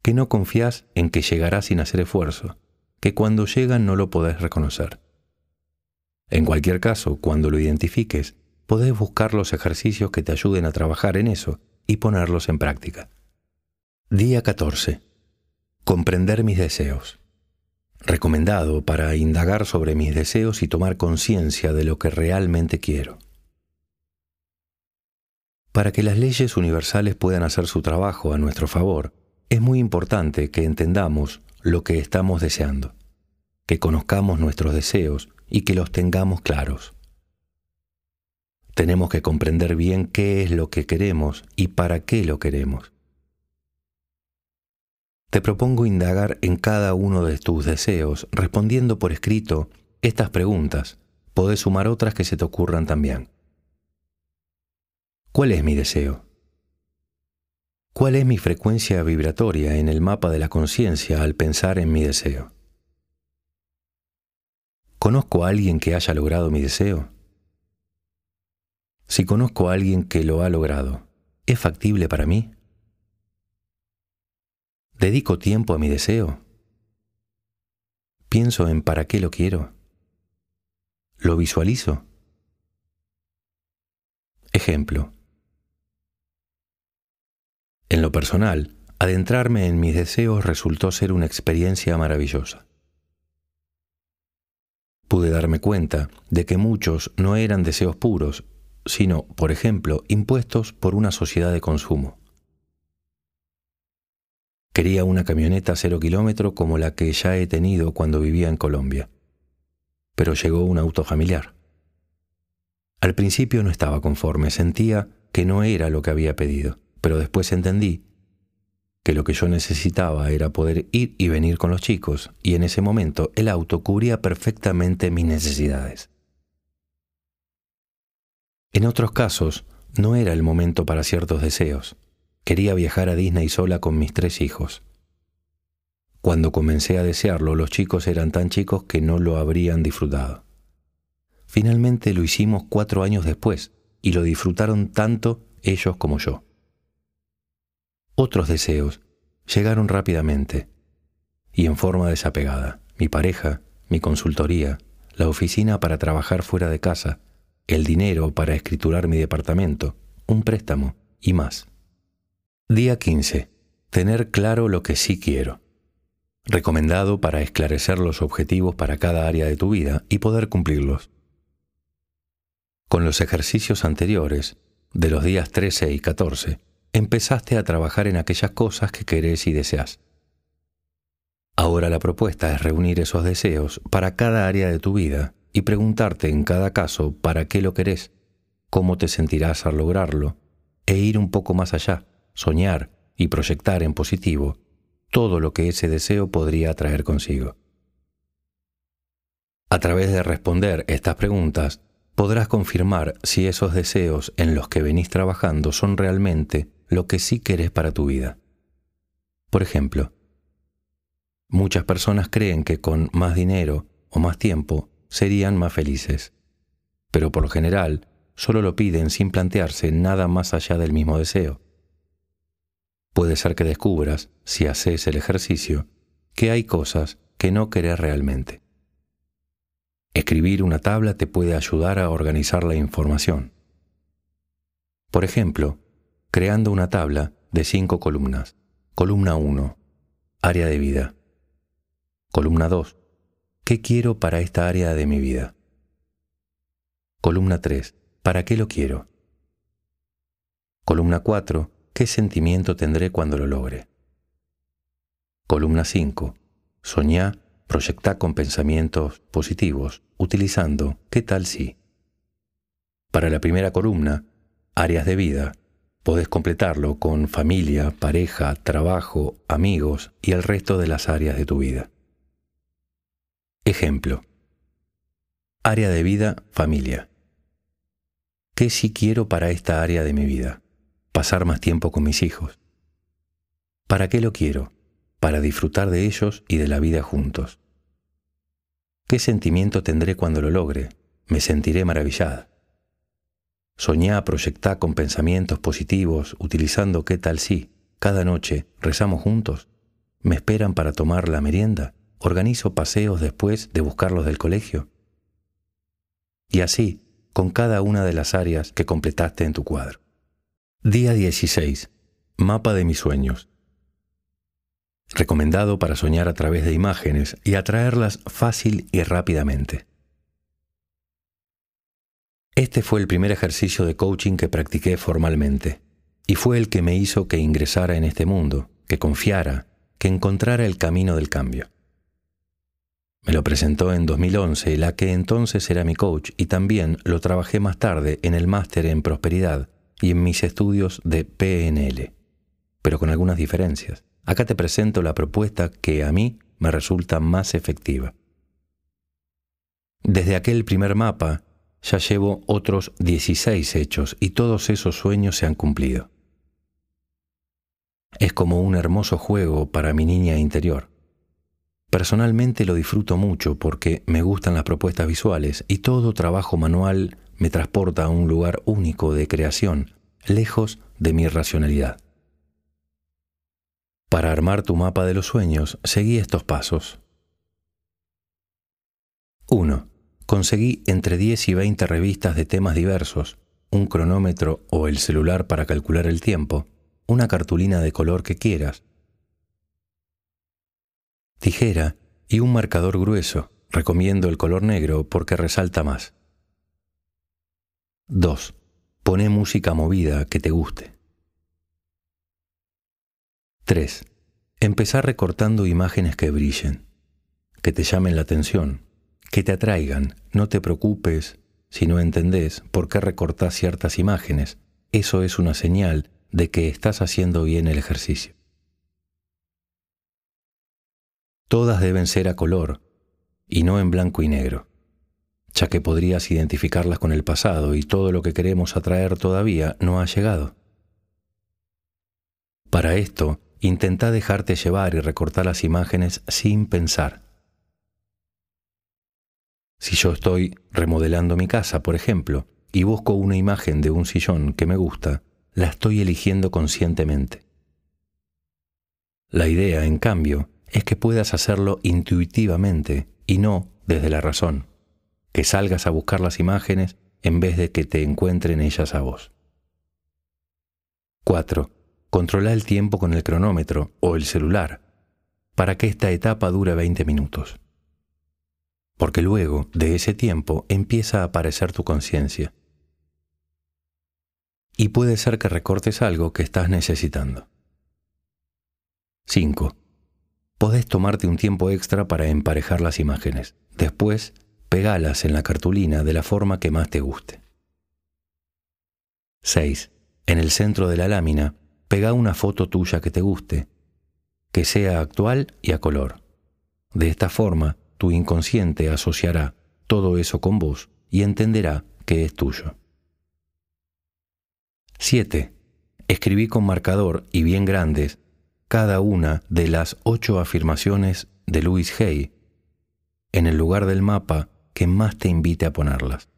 que no confías en que llegará sin hacer esfuerzo, que cuando llega no lo podés reconocer. En cualquier caso, cuando lo identifiques, podés buscar los ejercicios que te ayuden a trabajar en eso y ponerlos en práctica. Día 14. Comprender mis deseos. Recomendado para indagar sobre mis deseos y tomar conciencia de lo que realmente quiero. Para que las leyes universales puedan hacer su trabajo a nuestro favor, es muy importante que entendamos lo que estamos deseando, que conozcamos nuestros deseos y que los tengamos claros. Tenemos que comprender bien qué es lo que queremos y para qué lo queremos. Te propongo indagar en cada uno de tus deseos, respondiendo por escrito estas preguntas. Podés sumar otras que se te ocurran también. ¿Cuál es mi deseo? ¿Cuál es mi frecuencia vibratoria en el mapa de la conciencia al pensar en mi deseo? ¿Conozco a alguien que haya logrado mi deseo? Si conozco a alguien que lo ha logrado, ¿es factible para mí? ¿Dedico tiempo a mi deseo? ¿Pienso en para qué lo quiero? ¿Lo visualizo? Ejemplo. En lo personal, adentrarme en mis deseos resultó ser una experiencia maravillosa. Pude darme cuenta de que muchos no eran deseos puros, sino, por ejemplo, impuestos por una sociedad de consumo. Quería una camioneta cero kilómetro como la que ya he tenido cuando vivía en Colombia, pero llegó un auto familiar. Al principio no estaba conforme, sentía que no era lo que había pedido pero después entendí que lo que yo necesitaba era poder ir y venir con los chicos, y en ese momento el auto cubría perfectamente mis necesidades. En otros casos, no era el momento para ciertos deseos. Quería viajar a Disney sola con mis tres hijos. Cuando comencé a desearlo, los chicos eran tan chicos que no lo habrían disfrutado. Finalmente lo hicimos cuatro años después, y lo disfrutaron tanto ellos como yo. Otros deseos llegaron rápidamente y en forma desapegada. Mi pareja, mi consultoría, la oficina para trabajar fuera de casa, el dinero para escriturar mi departamento, un préstamo y más. Día 15. Tener claro lo que sí quiero. Recomendado para esclarecer los objetivos para cada área de tu vida y poder cumplirlos. Con los ejercicios anteriores, de los días 13 y 14, empezaste a trabajar en aquellas cosas que querés y deseas. Ahora la propuesta es reunir esos deseos para cada área de tu vida y preguntarte en cada caso para qué lo querés, cómo te sentirás al lograrlo, e ir un poco más allá, soñar y proyectar en positivo todo lo que ese deseo podría traer consigo. A través de responder estas preguntas, podrás confirmar si esos deseos en los que venís trabajando son realmente lo que sí querés para tu vida. Por ejemplo, muchas personas creen que con más dinero o más tiempo serían más felices, pero por lo general solo lo piden sin plantearse nada más allá del mismo deseo. Puede ser que descubras, si haces el ejercicio, que hay cosas que no querés realmente. Escribir una tabla te puede ayudar a organizar la información. Por ejemplo, creando una tabla de cinco columnas. Columna 1. Área de vida. Columna 2. ¿Qué quiero para esta área de mi vida? Columna 3. ¿Para qué lo quiero? Columna 4. ¿Qué sentimiento tendré cuando lo logre? Columna 5. Soñá, proyectá con pensamientos positivos, utilizando ¿qué tal si? Para la primera columna, áreas de vida, podés completarlo con familia, pareja, trabajo, amigos y el resto de las áreas de tu vida. Ejemplo. Área de vida, familia. ¿Qué sí quiero para esta área de mi vida? Pasar más tiempo con mis hijos. ¿Para qué lo quiero? Para disfrutar de ellos y de la vida juntos. ¿Qué sentimiento tendré cuando lo logre? Me sentiré maravillada. Soñá, proyectá con pensamientos positivos, utilizando qué tal si, cada noche, rezamos juntos. ¿Me esperan para tomar la merienda? ¿Organizo paseos después de buscarlos del colegio? Y así, con cada una de las áreas que completaste en tu cuadro. Día 16. Mapa de mis sueños. Recomendado para soñar a través de imágenes y atraerlas fácil y rápidamente. Este fue el primer ejercicio de coaching que practiqué formalmente y fue el que me hizo que ingresara en este mundo, que confiara, que encontrara el camino del cambio. Me lo presentó en 2011 la que entonces era mi coach y también lo trabajé más tarde en el máster en prosperidad y en mis estudios de PNL, pero con algunas diferencias. Acá te presento la propuesta que a mí me resulta más efectiva. Desde aquel primer mapa ya llevo otros 16 hechos y todos esos sueños se han cumplido. Es como un hermoso juego para mi niña interior. Personalmente lo disfruto mucho porque me gustan las propuestas visuales y todo trabajo manual me transporta a un lugar único de creación, lejos de mi racionalidad. Para armar tu mapa de los sueños, seguí estos pasos. 1. Conseguí entre 10 y 20 revistas de temas diversos, un cronómetro o el celular para calcular el tiempo, una cartulina de color que quieras, tijera y un marcador grueso. Recomiendo el color negro porque resalta más. 2. Pone música movida que te guste. 3. Empezar recortando imágenes que brillen, que te llamen la atención, que te atraigan. No te preocupes si no entendés por qué recortás ciertas imágenes. Eso es una señal de que estás haciendo bien el ejercicio. Todas deben ser a color y no en blanco y negro, ya que podrías identificarlas con el pasado y todo lo que queremos atraer todavía no ha llegado. Para esto, intenta dejarte llevar y recortar las imágenes sin pensar. Si yo estoy remodelando mi casa, por ejemplo, y busco una imagen de un sillón que me gusta, la estoy eligiendo conscientemente. La idea, en cambio, es que puedas hacerlo intuitivamente y no desde la razón, que salgas a buscar las imágenes en vez de que te encuentren ellas a vos. 4. Controla el tiempo con el cronómetro o el celular para que esta etapa dure 20 minutos. Porque luego de ese tiempo empieza a aparecer tu conciencia. Y puede ser que recortes algo que estás necesitando. 5 podés tomarte un tiempo extra para emparejar las imágenes. Después, pegalas en la cartulina de la forma que más te guste. 6. En el centro de la lámina, pega una foto tuya que te guste, que sea actual y a color. De esta forma, tu inconsciente asociará todo eso con vos y entenderá que es tuyo. 7. Escribí con marcador y bien grandes cada una de las ocho afirmaciones de Louis Hay en el lugar del mapa que más te invite a ponerlas.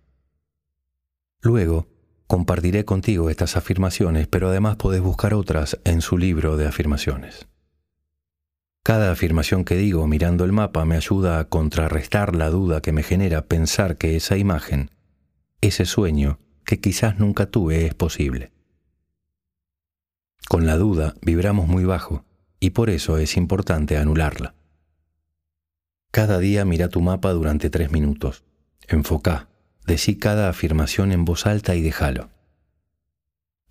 Luego, compartiré contigo estas afirmaciones, pero además podés buscar otras en su libro de afirmaciones. Cada afirmación que digo mirando el mapa me ayuda a contrarrestar la duda que me genera pensar que esa imagen, ese sueño que quizás nunca tuve es posible. Con la duda vibramos muy bajo y por eso es importante anularla. Cada día mira tu mapa durante tres minutos. Enfoca, decí cada afirmación en voz alta y déjalo.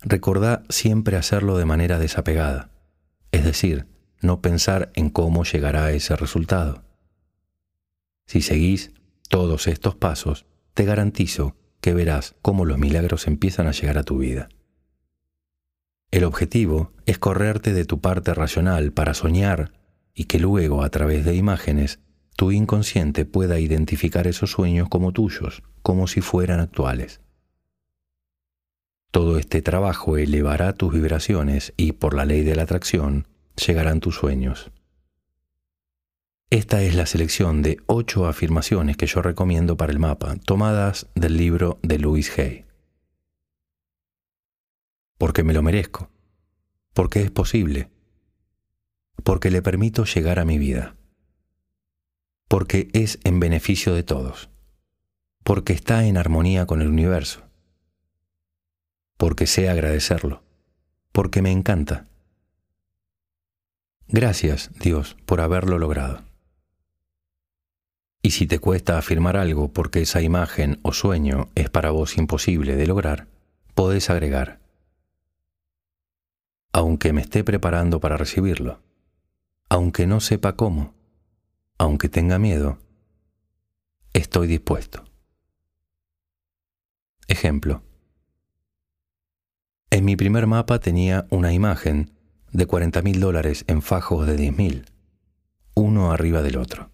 Recordá siempre hacerlo de manera desapegada, es decir, no pensar en cómo llegará a ese resultado. Si seguís todos estos pasos, te garantizo que verás cómo los milagros empiezan a llegar a tu vida. El objetivo es correrte de tu parte racional para soñar y que luego, a través de imágenes, tu inconsciente pueda identificar esos sueños como tuyos, como si fueran actuales. Todo este trabajo elevará tus vibraciones y, por la ley de la atracción, llegarán tus sueños. Esta es la selección de ocho afirmaciones que yo recomiendo para el mapa, tomadas del libro de Louis Hay. Porque me lo merezco, porque es posible, porque le permito llegar a mi vida, porque es en beneficio de todos, porque está en armonía con el universo, porque sé agradecerlo, porque me encanta. Gracias, Dios, por haberlo logrado. Y si te cuesta afirmar algo porque esa imagen o sueño es para vos imposible de lograr, podés agregar, aunque me esté preparando para recibirlo, aunque no sepa cómo, aunque tenga miedo, estoy dispuesto. Ejemplo. En mi primer mapa tenía una imagen de 40 mil dólares en fajos de 10 mil, uno arriba del otro.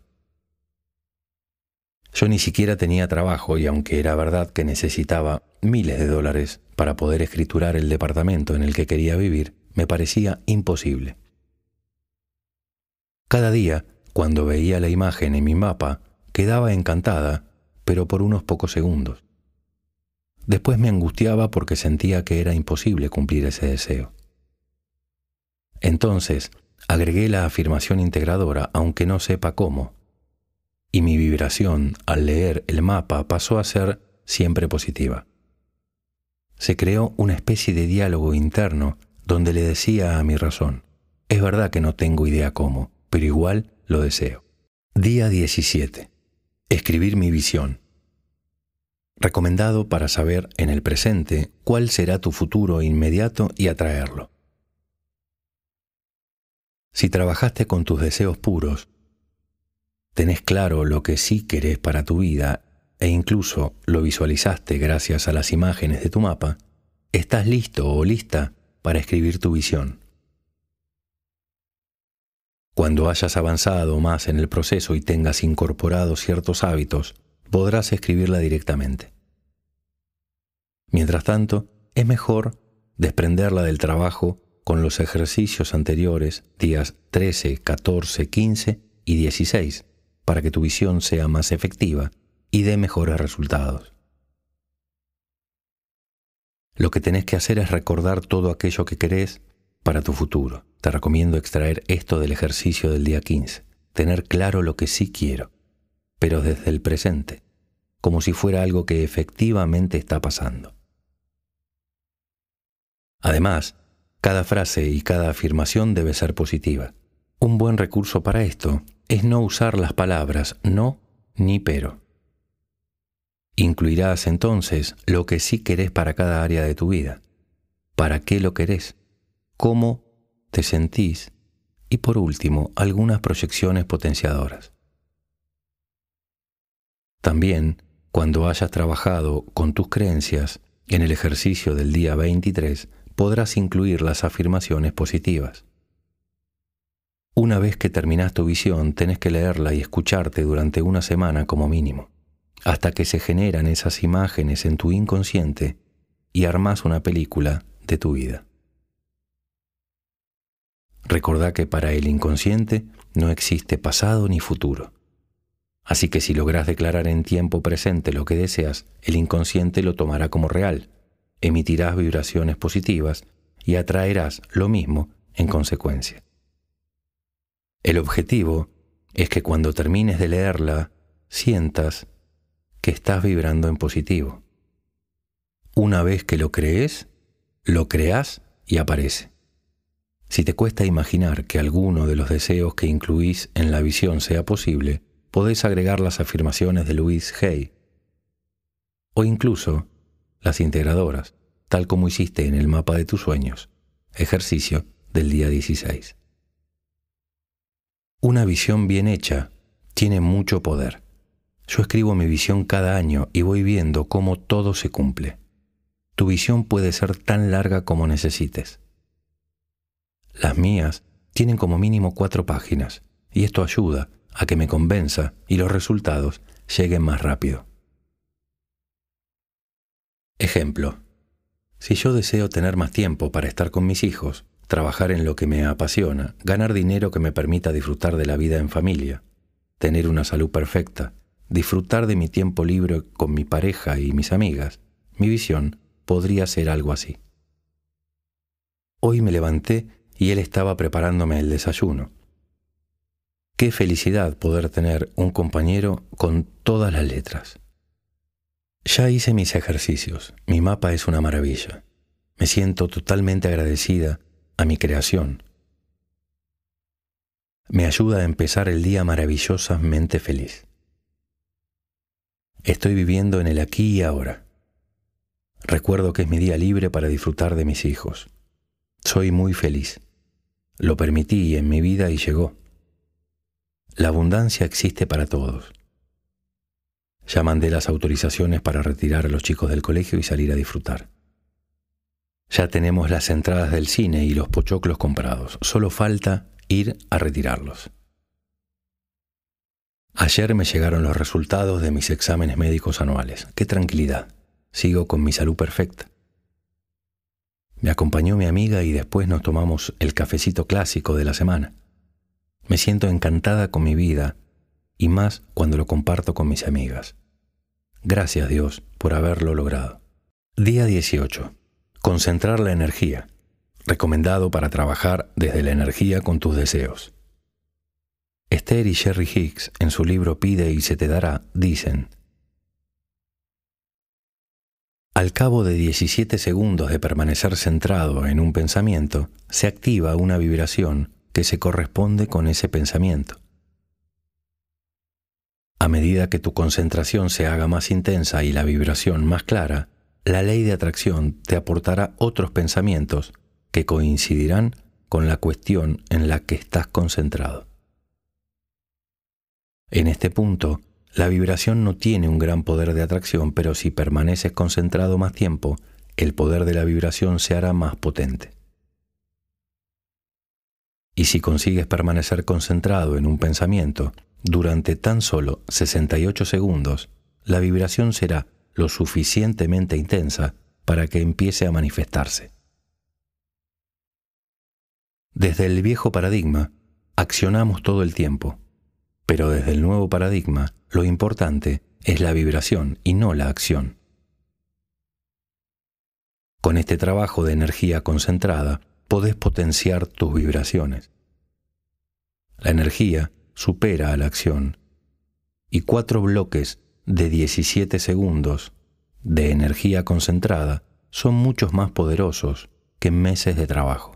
Yo ni siquiera tenía trabajo y aunque era verdad que necesitaba miles de dólares para poder escriturar el departamento en el que quería vivir, me parecía imposible. Cada día, cuando veía la imagen en mi mapa, quedaba encantada, pero por unos pocos segundos. Después me angustiaba porque sentía que era imposible cumplir ese deseo. Entonces, agregué la afirmación integradora, aunque no sepa cómo, y mi vibración al leer el mapa pasó a ser siempre positiva. Se creó una especie de diálogo interno donde le decía a mi razón, es verdad que no tengo idea cómo, pero igual lo deseo. Día 17. Escribir mi visión. Recomendado para saber en el presente cuál será tu futuro inmediato y atraerlo. Si trabajaste con tus deseos puros, tenés claro lo que sí querés para tu vida e incluso lo visualizaste gracias a las imágenes de tu mapa, estás listo o lista para escribir tu visión. Cuando hayas avanzado más en el proceso y tengas incorporado ciertos hábitos, podrás escribirla directamente. Mientras tanto, es mejor desprenderla del trabajo con los ejercicios anteriores, días 13, 14, 15 y 16, para que tu visión sea más efectiva y dé mejores resultados. Lo que tenés que hacer es recordar todo aquello que querés para tu futuro. Te recomiendo extraer esto del ejercicio del día 15, tener claro lo que sí quiero, pero desde el presente, como si fuera algo que efectivamente está pasando. Además, cada frase y cada afirmación debe ser positiva. Un buen recurso para esto es no usar las palabras no ni pero. Incluirás entonces lo que sí querés para cada área de tu vida. ¿Para qué lo querés? ¿Cómo te sentís? Y por último, algunas proyecciones potenciadoras. También, cuando hayas trabajado con tus creencias en el ejercicio del día 23, podrás incluir las afirmaciones positivas. Una vez que terminas tu visión, tenés que leerla y escucharte durante una semana como mínimo, hasta que se generan esas imágenes en tu inconsciente y armas una película de tu vida. Recordá que para el inconsciente no existe pasado ni futuro. Así que si logras declarar en tiempo presente lo que deseas, el inconsciente lo tomará como real, emitirás vibraciones positivas y atraerás lo mismo en consecuencia. El objetivo es que cuando termines de leerla, sientas que estás vibrando en positivo. Una vez que lo crees, lo creas y aparece. Si te cuesta imaginar que alguno de los deseos que incluís en la visión sea posible, podés agregar las afirmaciones de Louise Hay o incluso las integradoras, tal como hiciste en el mapa de tus sueños, ejercicio del día 16. Una visión bien hecha tiene mucho poder. Yo escribo mi visión cada año y voy viendo cómo todo se cumple. Tu visión puede ser tan larga como necesites. Las mías tienen como mínimo cuatro páginas y esto ayuda a que me convenza y los resultados lleguen más rápido. Ejemplo. Si yo deseo tener más tiempo para estar con mis hijos, trabajar en lo que me apasiona, ganar dinero que me permita disfrutar de la vida en familia, tener una salud perfecta, disfrutar de mi tiempo libre con mi pareja y mis amigas, mi visión podría ser algo así. Hoy me levanté y él estaba preparándome el desayuno. Qué felicidad poder tener un compañero con todas las letras. Ya hice mis ejercicios, mi mapa es una maravilla. Me siento totalmente agradecida a mi creación. Me ayuda a empezar el día maravillosamente feliz. Estoy viviendo en el aquí y ahora. Recuerdo que es mi día libre para disfrutar de mis hijos. Soy muy feliz. Lo permití en mi vida y llegó. La abundancia existe para todos. Ya mandé las autorizaciones para retirar a los chicos del colegio y salir a disfrutar. Ya tenemos las entradas del cine y los pochoclos comprados. Solo falta ir a retirarlos. Ayer me llegaron los resultados de mis exámenes médicos anuales. Qué tranquilidad. Sigo con mi salud perfecta. Me acompañó mi amiga y después nos tomamos el cafecito clásico de la semana. Me siento encantada con mi vida y más cuando lo comparto con mis amigas. Gracias Dios por haberlo logrado. Día 18. Concentrar la energía. Recomendado para trabajar desde la energía con tus deseos. Esther y Sherry Hicks, en su libro Pide y se te dará, dicen, Al cabo de 17 segundos de permanecer centrado en un pensamiento, se activa una vibración que se corresponde con ese pensamiento. A medida que tu concentración se haga más intensa y la vibración más clara, la ley de atracción te aportará otros pensamientos que coincidirán con la cuestión en la que estás concentrado. En este punto, la vibración no tiene un gran poder de atracción, pero si permaneces concentrado más tiempo, el poder de la vibración se hará más potente. Y si consigues permanecer concentrado en un pensamiento durante tan solo 68 segundos, la vibración será lo suficientemente intensa para que empiece a manifestarse. Desde el viejo paradigma, accionamos todo el tiempo, pero desde el nuevo paradigma, lo importante es la vibración y no la acción. Con este trabajo de energía concentrada, podés potenciar tus vibraciones. La energía supera a la acción y cuatro bloques de 17 segundos de energía concentrada son muchos más poderosos que meses de trabajo.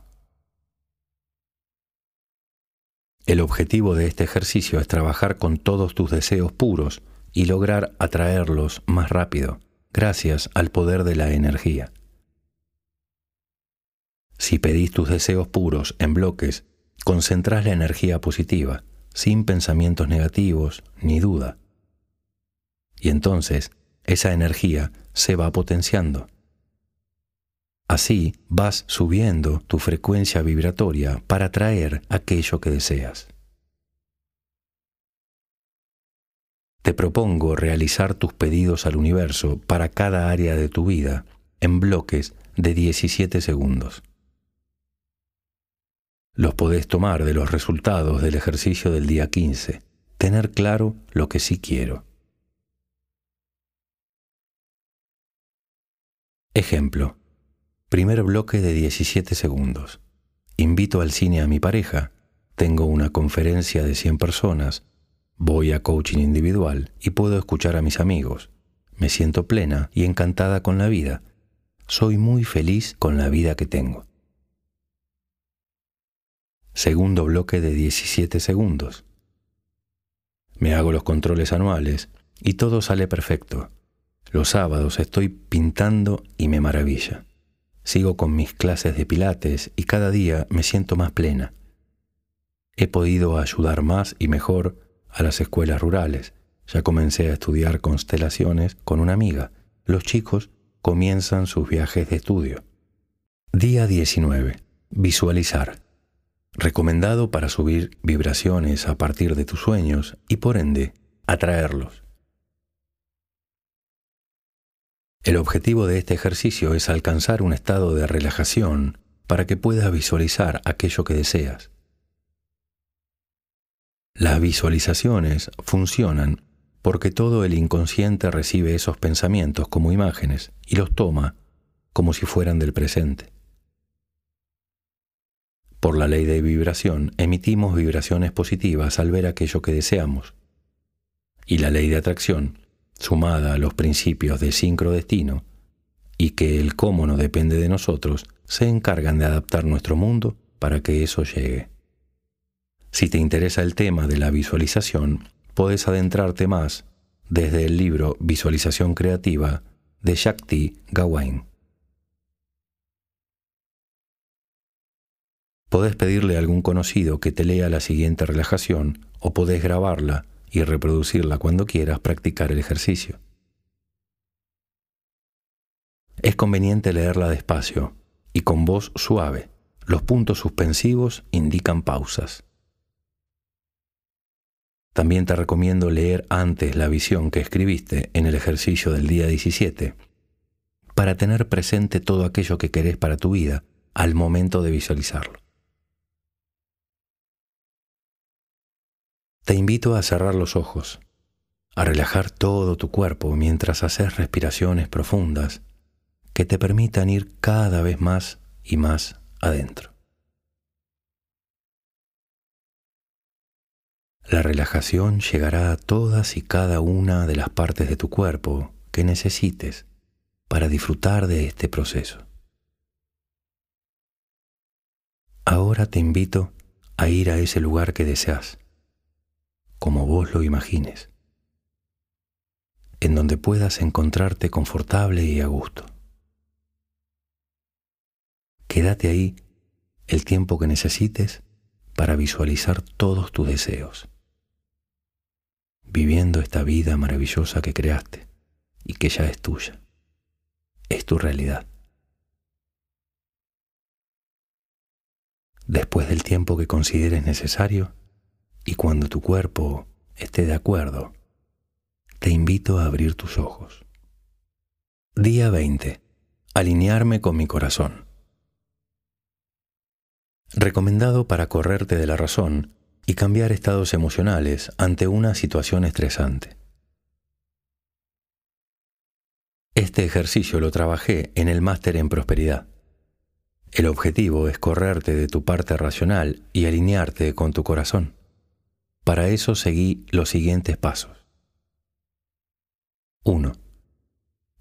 El objetivo de este ejercicio es trabajar con todos tus deseos puros y lograr atraerlos más rápido, gracias al poder de la energía. Si pedís tus deseos puros en bloques, concentrás la energía positiva, sin pensamientos negativos ni duda. Y entonces esa energía se va potenciando. Así vas subiendo tu frecuencia vibratoria para atraer aquello que deseas. Te propongo realizar tus pedidos al universo para cada área de tu vida en bloques de 17 segundos. Los podés tomar de los resultados del ejercicio del día 15, tener claro lo que sí quiero. Ejemplo. Primer bloque de 17 segundos. Invito al cine a mi pareja, tengo una conferencia de 100 personas, voy a coaching individual y puedo escuchar a mis amigos. Me siento plena y encantada con la vida. Soy muy feliz con la vida que tengo. Segundo bloque de 17 segundos. Me hago los controles anuales y todo sale perfecto. Los sábados estoy pintando y me maravilla. Sigo con mis clases de pilates y cada día me siento más plena. He podido ayudar más y mejor a las escuelas rurales. Ya comencé a estudiar constelaciones con una amiga. Los chicos comienzan sus viajes de estudio. Día 19. Visualizar. Recomendado para subir vibraciones a partir de tus sueños y por ende atraerlos. El objetivo de este ejercicio es alcanzar un estado de relajación para que puedas visualizar aquello que deseas. Las visualizaciones funcionan porque todo el inconsciente recibe esos pensamientos como imágenes y los toma como si fueran del presente. Por la ley de vibración emitimos vibraciones positivas al ver aquello que deseamos. Y la ley de atracción sumada a los principios de sincrodestino, y que el cómo no depende de nosotros, se encargan de adaptar nuestro mundo para que eso llegue. Si te interesa el tema de la visualización, puedes adentrarte más desde el libro Visualización Creativa de Shakti Gawain. Podés pedirle a algún conocido que te lea la siguiente relajación o podés grabarla y reproducirla cuando quieras practicar el ejercicio. Es conveniente leerla despacio y con voz suave. Los puntos suspensivos indican pausas. También te recomiendo leer antes la visión que escribiste en el ejercicio del día 17 para tener presente todo aquello que querés para tu vida al momento de visualizarlo. Te invito a cerrar los ojos, a relajar todo tu cuerpo mientras haces respiraciones profundas que te permitan ir cada vez más y más adentro. La relajación llegará a todas y cada una de las partes de tu cuerpo que necesites para disfrutar de este proceso. Ahora te invito a ir a ese lugar que deseas como vos lo imagines, en donde puedas encontrarte confortable y a gusto. Quédate ahí el tiempo que necesites para visualizar todos tus deseos, viviendo esta vida maravillosa que creaste y que ya es tuya, es tu realidad. Después del tiempo que consideres necesario, y cuando tu cuerpo esté de acuerdo, te invito a abrir tus ojos. Día 20. Alinearme con mi corazón. Recomendado para correrte de la razón y cambiar estados emocionales ante una situación estresante. Este ejercicio lo trabajé en el máster en prosperidad. El objetivo es correrte de tu parte racional y alinearte con tu corazón. Para eso seguí los siguientes pasos. 1.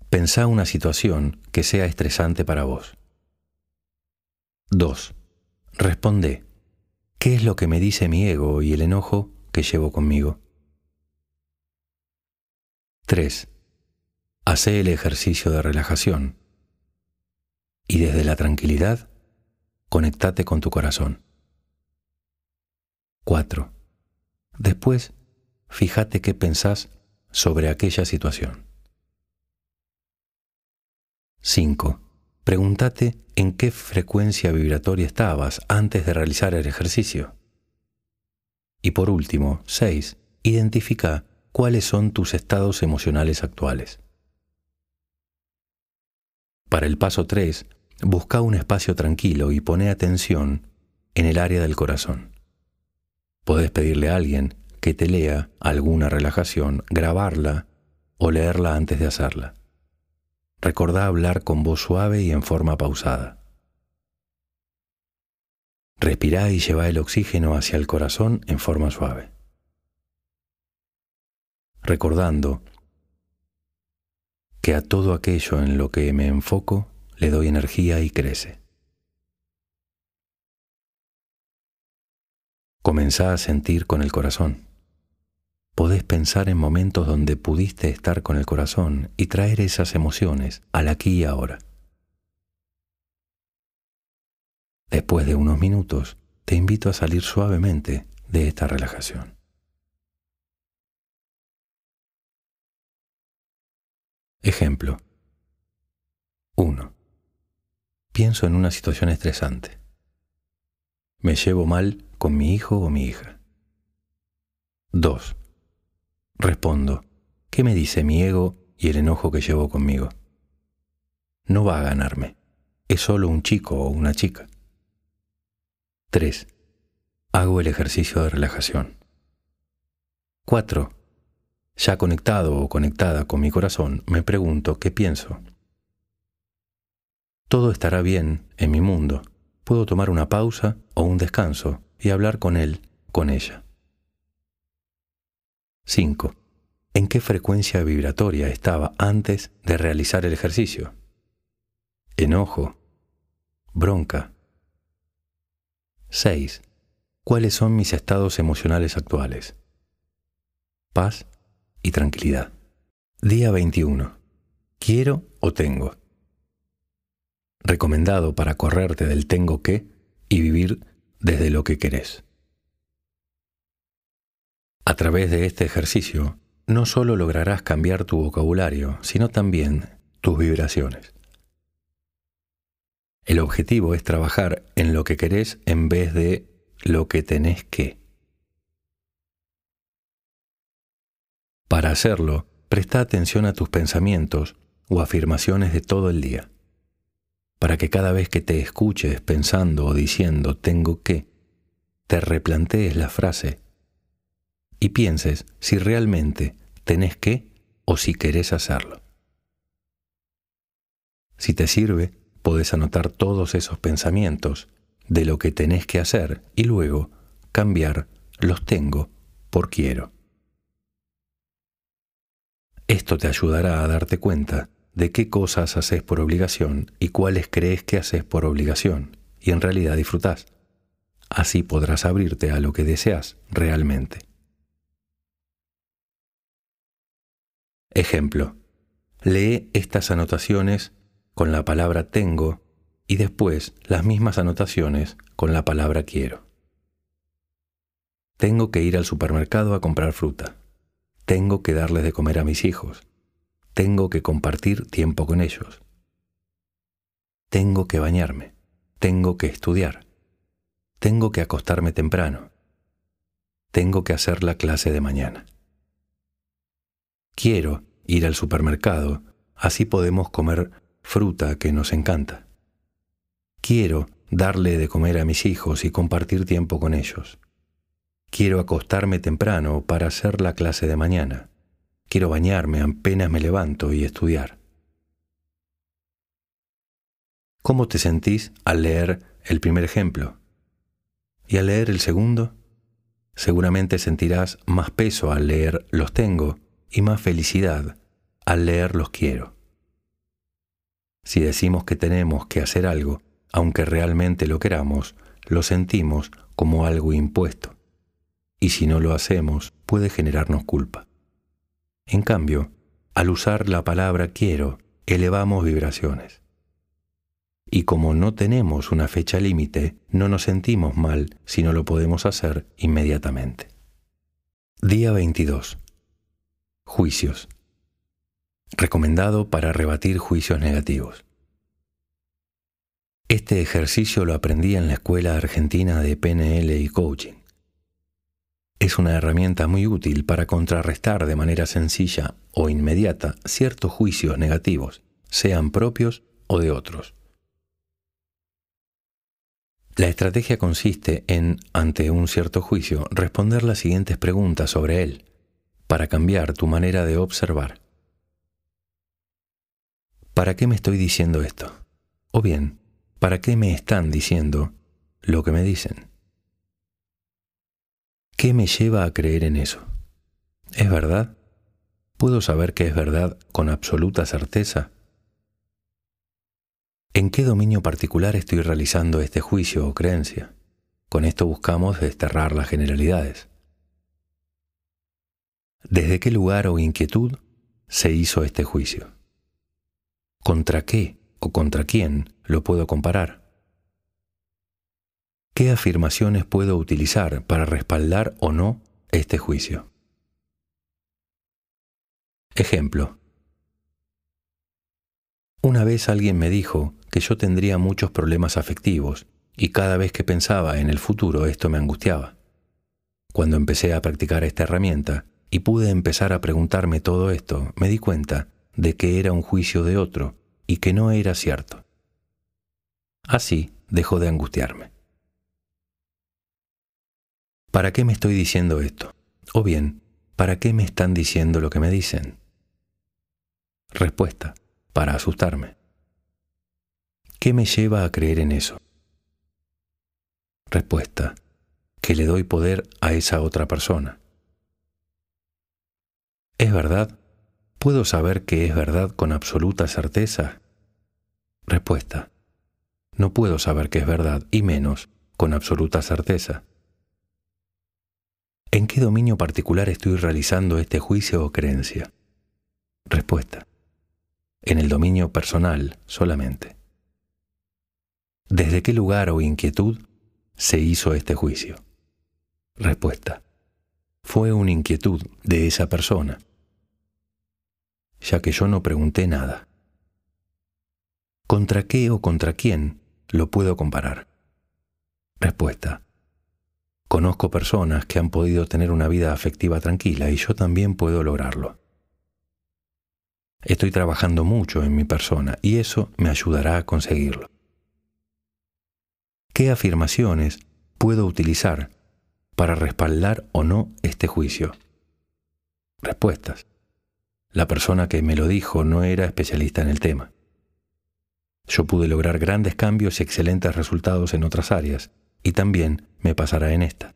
Pensá una situación que sea estresante para vos. 2. Responde, ¿qué es lo que me dice mi ego y el enojo que llevo conmigo? 3. Hacé el ejercicio de relajación y desde la tranquilidad, conectate con tu corazón. 4 Después, fíjate qué pensás sobre aquella situación. 5. Pregúntate en qué frecuencia vibratoria estabas antes de realizar el ejercicio. Y por último, 6. Identifica cuáles son tus estados emocionales actuales. Para el paso 3, busca un espacio tranquilo y pone atención en el área del corazón. Puedes pedirle a alguien que te lea alguna relajación, grabarla o leerla antes de hacerla. Recordá hablar con voz suave y en forma pausada. Respirá y lleva el oxígeno hacia el corazón en forma suave. Recordando que a todo aquello en lo que me enfoco le doy energía y crece. Comenzá a sentir con el corazón. Podés pensar en momentos donde pudiste estar con el corazón y traer esas emociones al aquí y ahora. Después de unos minutos, te invito a salir suavemente de esta relajación. Ejemplo. 1. Pienso en una situación estresante. Me llevo mal con mi hijo o mi hija. 2. Respondo, ¿qué me dice mi ego y el enojo que llevo conmigo? No va a ganarme. Es solo un chico o una chica. 3. Hago el ejercicio de relajación. 4. Ya conectado o conectada con mi corazón, me pregunto qué pienso. Todo estará bien en mi mundo. Puedo tomar una pausa o un descanso y hablar con él, con ella. 5. ¿En qué frecuencia vibratoria estaba antes de realizar el ejercicio? Enojo, bronca, 6. ¿Cuáles son mis estados emocionales actuales? Paz y tranquilidad. Día 21. ¿Quiero o tengo? Recomendado para correrte del tengo que y vivir desde lo que querés. A través de este ejercicio, no solo lograrás cambiar tu vocabulario, sino también tus vibraciones. El objetivo es trabajar en lo que querés en vez de lo que tenés que. Para hacerlo, presta atención a tus pensamientos o afirmaciones de todo el día, para que cada vez que te escuches pensando o diciendo tengo que, te replantees la frase y pienses si realmente tenés que o si querés hacerlo. Si te sirve, podés anotar todos esos pensamientos de lo que tenés que hacer y luego cambiar los tengo por quiero. Esto te ayudará a darte cuenta de qué cosas haces por obligación y cuáles crees que haces por obligación y en realidad disfrutás. Así podrás abrirte a lo que deseas realmente. Ejemplo. Lee estas anotaciones con la palabra tengo y después las mismas anotaciones con la palabra quiero. Tengo que ir al supermercado a comprar fruta. Tengo que darles de comer a mis hijos. Tengo que compartir tiempo con ellos. Tengo que bañarme. Tengo que estudiar. Tengo que acostarme temprano. Tengo que hacer la clase de mañana. Quiero ir al supermercado, así podemos comer fruta que nos encanta. Quiero darle de comer a mis hijos y compartir tiempo con ellos. Quiero acostarme temprano para hacer la clase de mañana. Quiero bañarme apenas me levanto y estudiar. ¿Cómo te sentís al leer el primer ejemplo? ¿Y al leer el segundo? Seguramente sentirás más peso al leer los tengo y más felicidad al leer los quiero. Si decimos que tenemos que hacer algo, aunque realmente lo queramos, lo sentimos como algo impuesto. Y si no lo hacemos, puede generarnos culpa. En cambio, al usar la palabra quiero, elevamos vibraciones. Y como no tenemos una fecha límite, no nos sentimos mal si no lo podemos hacer inmediatamente. Día 22. Juicios recomendado para rebatir juicios negativos. Este ejercicio lo aprendí en la Escuela Argentina de PNL y Coaching. Es una herramienta muy útil para contrarrestar de manera sencilla o inmediata ciertos juicios negativos, sean propios o de otros. La estrategia consiste en, ante un cierto juicio, responder las siguientes preguntas sobre él, para cambiar tu manera de observar. ¿para qué me estoy diciendo esto? O bien, ¿para qué me están diciendo lo que me dicen. ¿Qué me lleva a creer en eso? ¿Es verdad? ¿Puedo saber que es verdad con absoluta certeza? ¿En qué dominio particular estoy realizando este juicio o creencia? Con esto buscamos desterrar las generalidades. ¿Desde qué lugar o inquietud se hizo este juicio? ¿Contra qué o contra quién lo puedo comparar? ¿Qué afirmaciones puedo utilizar para respaldar o no este juicio? Ejemplo. Una vez alguien me dijo que yo tendría muchos problemas afectivos y cada vez que pensaba en el futuro esto me angustiaba. Cuando empecé a practicar esta herramienta y pude empezar a preguntarme todo esto, me di cuenta de que era un juicio de otro y que no era cierto. Así dejó de angustiarme. ¿Para qué me estoy diciendo esto? O bien, ¿para qué me están diciendo lo que me dicen? Respuesta, para asustarme. ¿Qué me lleva a creer en eso? Respuesta, que le doy poder a esa otra persona. ¿Es verdad? ¿Puedo saber que es verdad con absoluta certeza? Respuesta. No puedo saber que es verdad, y menos con absoluta certeza. ¿En qué dominio particular estoy realizando este juicio o creencia? Respuesta. En el dominio personal solamente. ¿Desde qué lugar o inquietud se hizo este juicio? Respuesta. Fue una inquietud de esa persona ya que yo no pregunté nada. ¿Contra qué o contra quién lo puedo comparar? Respuesta. Conozco personas que han podido tener una vida afectiva tranquila y yo también puedo lograrlo. Estoy trabajando mucho en mi persona y eso me ayudará a conseguirlo. ¿Qué afirmaciones puedo utilizar para respaldar o no este juicio? Respuestas. La persona que me lo dijo no era especialista en el tema. Yo pude lograr grandes cambios y excelentes resultados en otras áreas, y también me pasará en esta.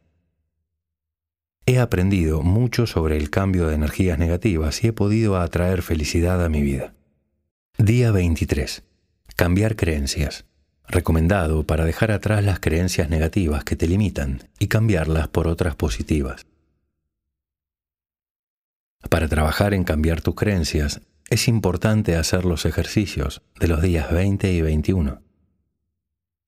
He aprendido mucho sobre el cambio de energías negativas y he podido atraer felicidad a mi vida. Día 23. Cambiar creencias. Recomendado para dejar atrás las creencias negativas que te limitan y cambiarlas por otras positivas. Para trabajar en cambiar tus creencias, es importante hacer los ejercicios de los días 20 y 21.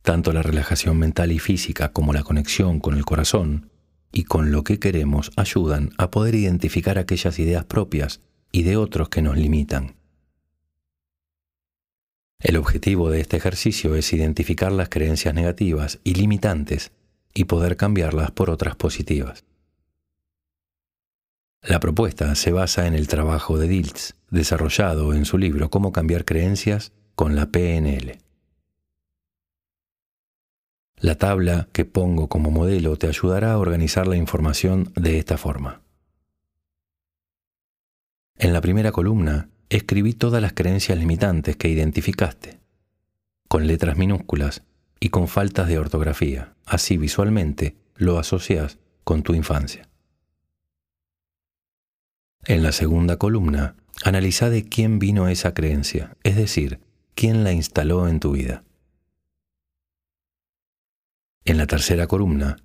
Tanto la relajación mental y física como la conexión con el corazón y con lo que queremos ayudan a poder identificar aquellas ideas propias y de otros que nos limitan. El objetivo de este ejercicio es identificar las creencias negativas y limitantes y poder cambiarlas por otras positivas. La propuesta se basa en el trabajo de Diltz, desarrollado en su libro Cómo cambiar creencias con la PNL. La tabla que pongo como modelo te ayudará a organizar la información de esta forma. En la primera columna escribí todas las creencias limitantes que identificaste, con letras minúsculas y con faltas de ortografía. Así visualmente lo asocias con tu infancia. En la segunda columna, analiza de quién vino esa creencia, es decir, quién la instaló en tu vida. En la tercera columna,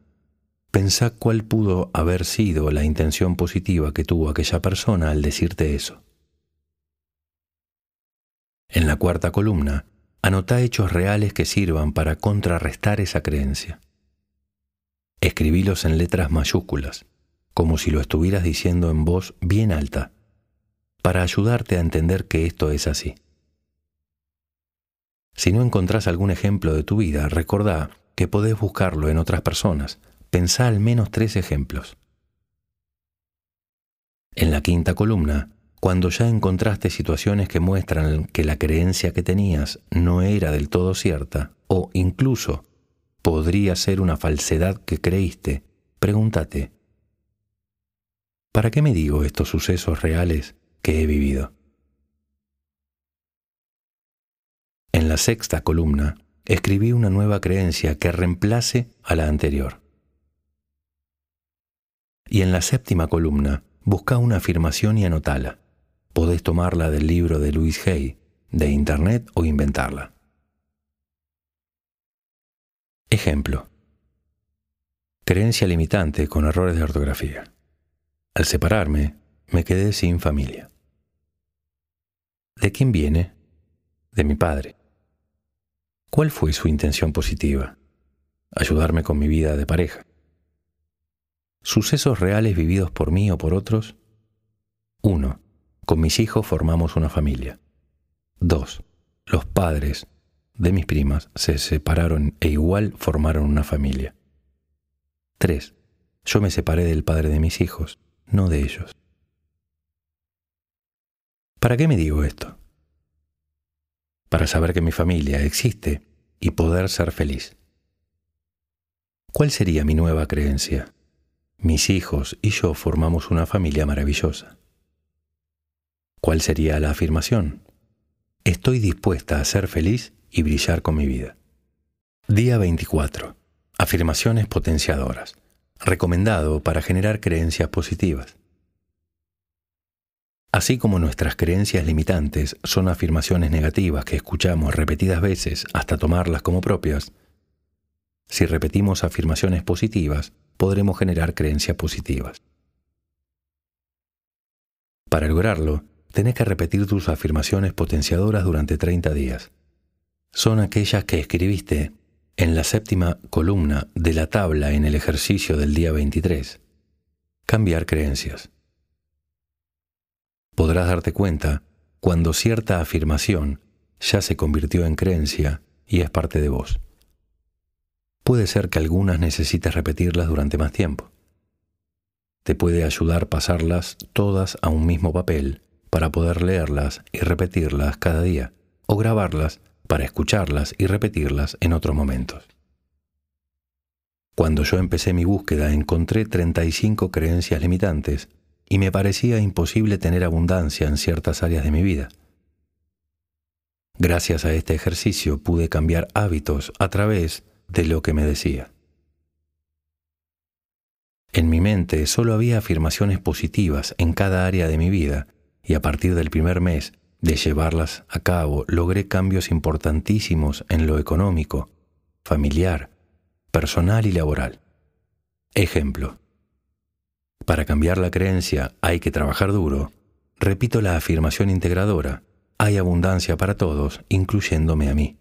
pensá cuál pudo haber sido la intención positiva que tuvo aquella persona al decirte eso. En la cuarta columna, anota hechos reales que sirvan para contrarrestar esa creencia. Escribílos en letras mayúsculas como si lo estuvieras diciendo en voz bien alta, para ayudarte a entender que esto es así. Si no encontrás algún ejemplo de tu vida, recordá que podés buscarlo en otras personas. Pensá al menos tres ejemplos. En la quinta columna, cuando ya encontraste situaciones que muestran que la creencia que tenías no era del todo cierta, o incluso podría ser una falsedad que creíste, pregúntate, ¿Para qué me digo estos sucesos reales que he vivido? En la sexta columna, escribí una nueva creencia que reemplace a la anterior. Y en la séptima columna, busca una afirmación y anotala. Podés tomarla del libro de Louis Hay, de Internet o inventarla. Ejemplo. Creencia limitante con errores de ortografía. Al separarme, me quedé sin familia. ¿De quién viene? De mi padre. ¿Cuál fue su intención positiva? Ayudarme con mi vida de pareja. ¿Sucesos reales vividos por mí o por otros? 1. Con mis hijos formamos una familia. 2. Los padres de mis primas se separaron e igual formaron una familia. 3. Yo me separé del padre de mis hijos, no de ellos. ¿Para qué me digo esto? Para saber que mi familia existe y poder ser feliz. ¿Cuál sería mi nueva creencia? Mis hijos y yo formamos una familia maravillosa. ¿Cuál sería la afirmación? Estoy dispuesta a ser feliz y brillar con mi vida. Día 24. Afirmaciones potenciadoras. Recomendado para generar creencias positivas. Así como nuestras creencias limitantes son afirmaciones negativas que escuchamos repetidas veces hasta tomarlas como propias, si repetimos afirmaciones positivas, podremos generar creencias positivas. Para lograrlo, tenés que repetir tus afirmaciones potenciadoras durante 30 días. Son aquellas que escribiste en la séptima columna de la tabla en el ejercicio del día 23. Cambiar creencias podrás darte cuenta cuando cierta afirmación ya se convirtió en creencia y es parte de vos. Puede ser que algunas necesites repetirlas durante más tiempo. Te puede ayudar pasarlas todas a un mismo papel para poder leerlas y repetirlas cada día, o grabarlas para escucharlas y repetirlas en otros momentos. Cuando yo empecé mi búsqueda encontré 35 creencias limitantes y me parecía imposible tener abundancia en ciertas áreas de mi vida. Gracias a este ejercicio pude cambiar hábitos a través de lo que me decía. En mi mente solo había afirmaciones positivas en cada área de mi vida y a partir del primer mes de llevarlas a cabo logré cambios importantísimos en lo económico, familiar, personal y laboral. Ejemplo. Para cambiar la creencia hay que trabajar duro, repito la afirmación integradora, hay abundancia para todos, incluyéndome a mí.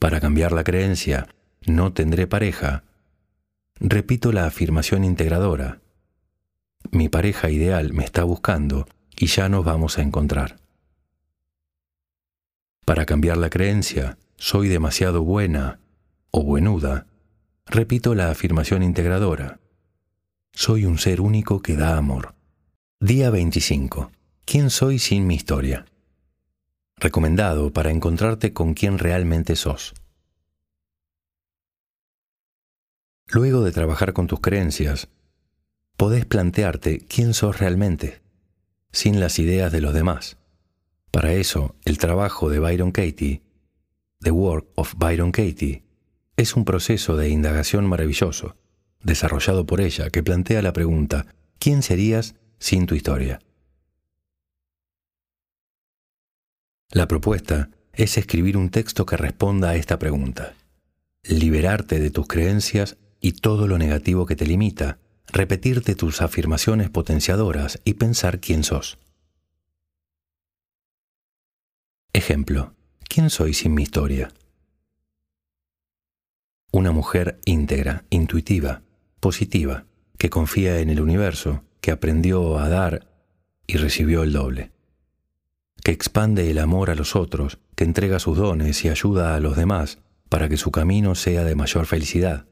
Para cambiar la creencia, no tendré pareja, repito la afirmación integradora, mi pareja ideal me está buscando y ya nos vamos a encontrar. Para cambiar la creencia, soy demasiado buena o buenuda, Repito la afirmación integradora. Soy un ser único que da amor. Día 25. ¿Quién soy sin mi historia? Recomendado para encontrarte con quien realmente sos. Luego de trabajar con tus creencias, podés plantearte quién sos realmente, sin las ideas de los demás. Para eso, el trabajo de Byron Katie, The Work of Byron Katie, es un proceso de indagación maravilloso, desarrollado por ella, que plantea la pregunta, ¿quién serías sin tu historia? La propuesta es escribir un texto que responda a esta pregunta, liberarte de tus creencias y todo lo negativo que te limita, repetirte tus afirmaciones potenciadoras y pensar quién sos. Ejemplo, ¿quién soy sin mi historia? Una mujer íntegra, intuitiva, positiva, que confía en el universo, que aprendió a dar y recibió el doble, que expande el amor a los otros, que entrega sus dones y ayuda a los demás para que su camino sea de mayor felicidad.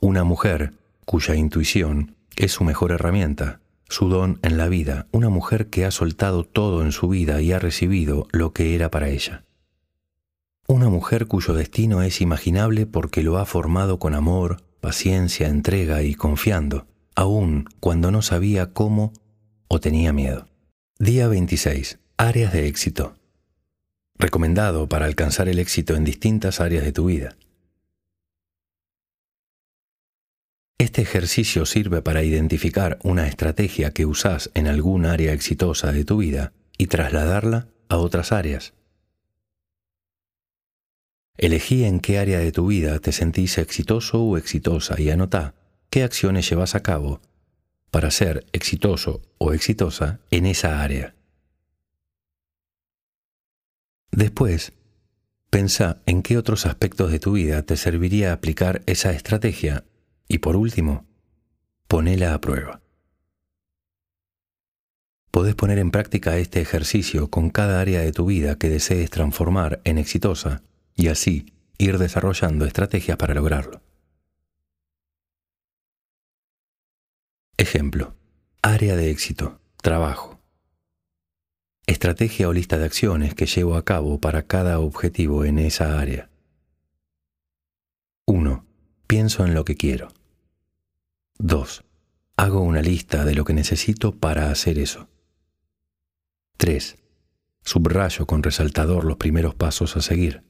Una mujer cuya intuición es su mejor herramienta, su don en la vida, una mujer que ha soltado todo en su vida y ha recibido lo que era para ella. Una mujer cuyo destino es imaginable porque lo ha formado con amor, paciencia, entrega y confiando, aun cuando no sabía cómo o tenía miedo. Día 26. Áreas de éxito. recomendado para alcanzar el éxito en distintas áreas de tu vida. Este ejercicio sirve para identificar una estrategia que usas en algún área exitosa de tu vida y trasladarla a otras áreas. Elegí en qué área de tu vida te sentís exitoso o exitosa y anotá qué acciones llevas a cabo para ser exitoso o exitosa en esa área. Después, pensa en qué otros aspectos de tu vida te serviría aplicar esa estrategia y por último, ponela a prueba. Podés poner en práctica este ejercicio con cada área de tu vida que desees transformar en exitosa y así ir desarrollando estrategias para lograrlo. Ejemplo. Área de éxito. Trabajo. Estrategia o lista de acciones que llevo a cabo para cada objetivo en esa área. 1. Pienso en lo que quiero. 2. Hago una lista de lo que necesito para hacer eso. 3. Subrayo con resaltador los primeros pasos a seguir.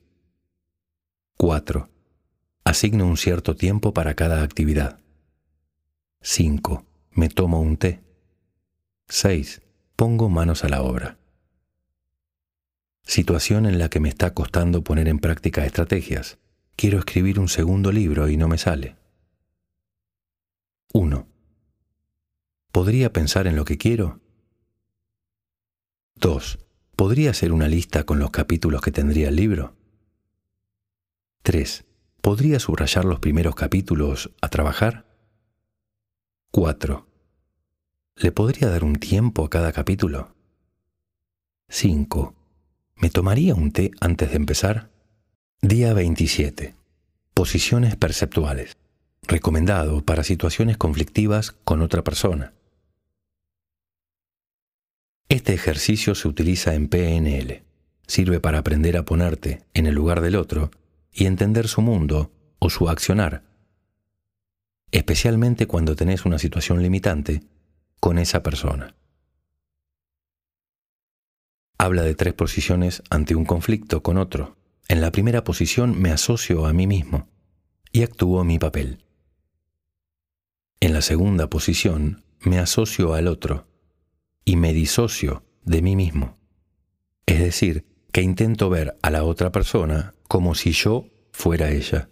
4. Asigno un cierto tiempo para cada actividad. 5. Me tomo un té. 6. Pongo manos a la obra. Situación en la que me está costando poner en práctica estrategias. Quiero escribir un segundo libro y no me sale. 1. ¿Podría pensar en lo que quiero? 2. ¿Podría hacer una lista con los capítulos que tendría el libro? 3. ¿Podría subrayar los primeros capítulos a trabajar? 4. ¿Le podría dar un tiempo a cada capítulo? 5. ¿Me tomaría un té antes de empezar? Día 27. Posiciones perceptuales. Recomendado para situaciones conflictivas con otra persona. Este ejercicio se utiliza en PNL. Sirve para aprender a ponerte en el lugar del otro y entender su mundo o su accionar, especialmente cuando tenés una situación limitante con esa persona. Habla de tres posiciones ante un conflicto con otro. En la primera posición me asocio a mí mismo y actúo mi papel. En la segunda posición me asocio al otro y me disocio de mí mismo. Es decir, que intento ver a la otra persona como si yo fuera ella.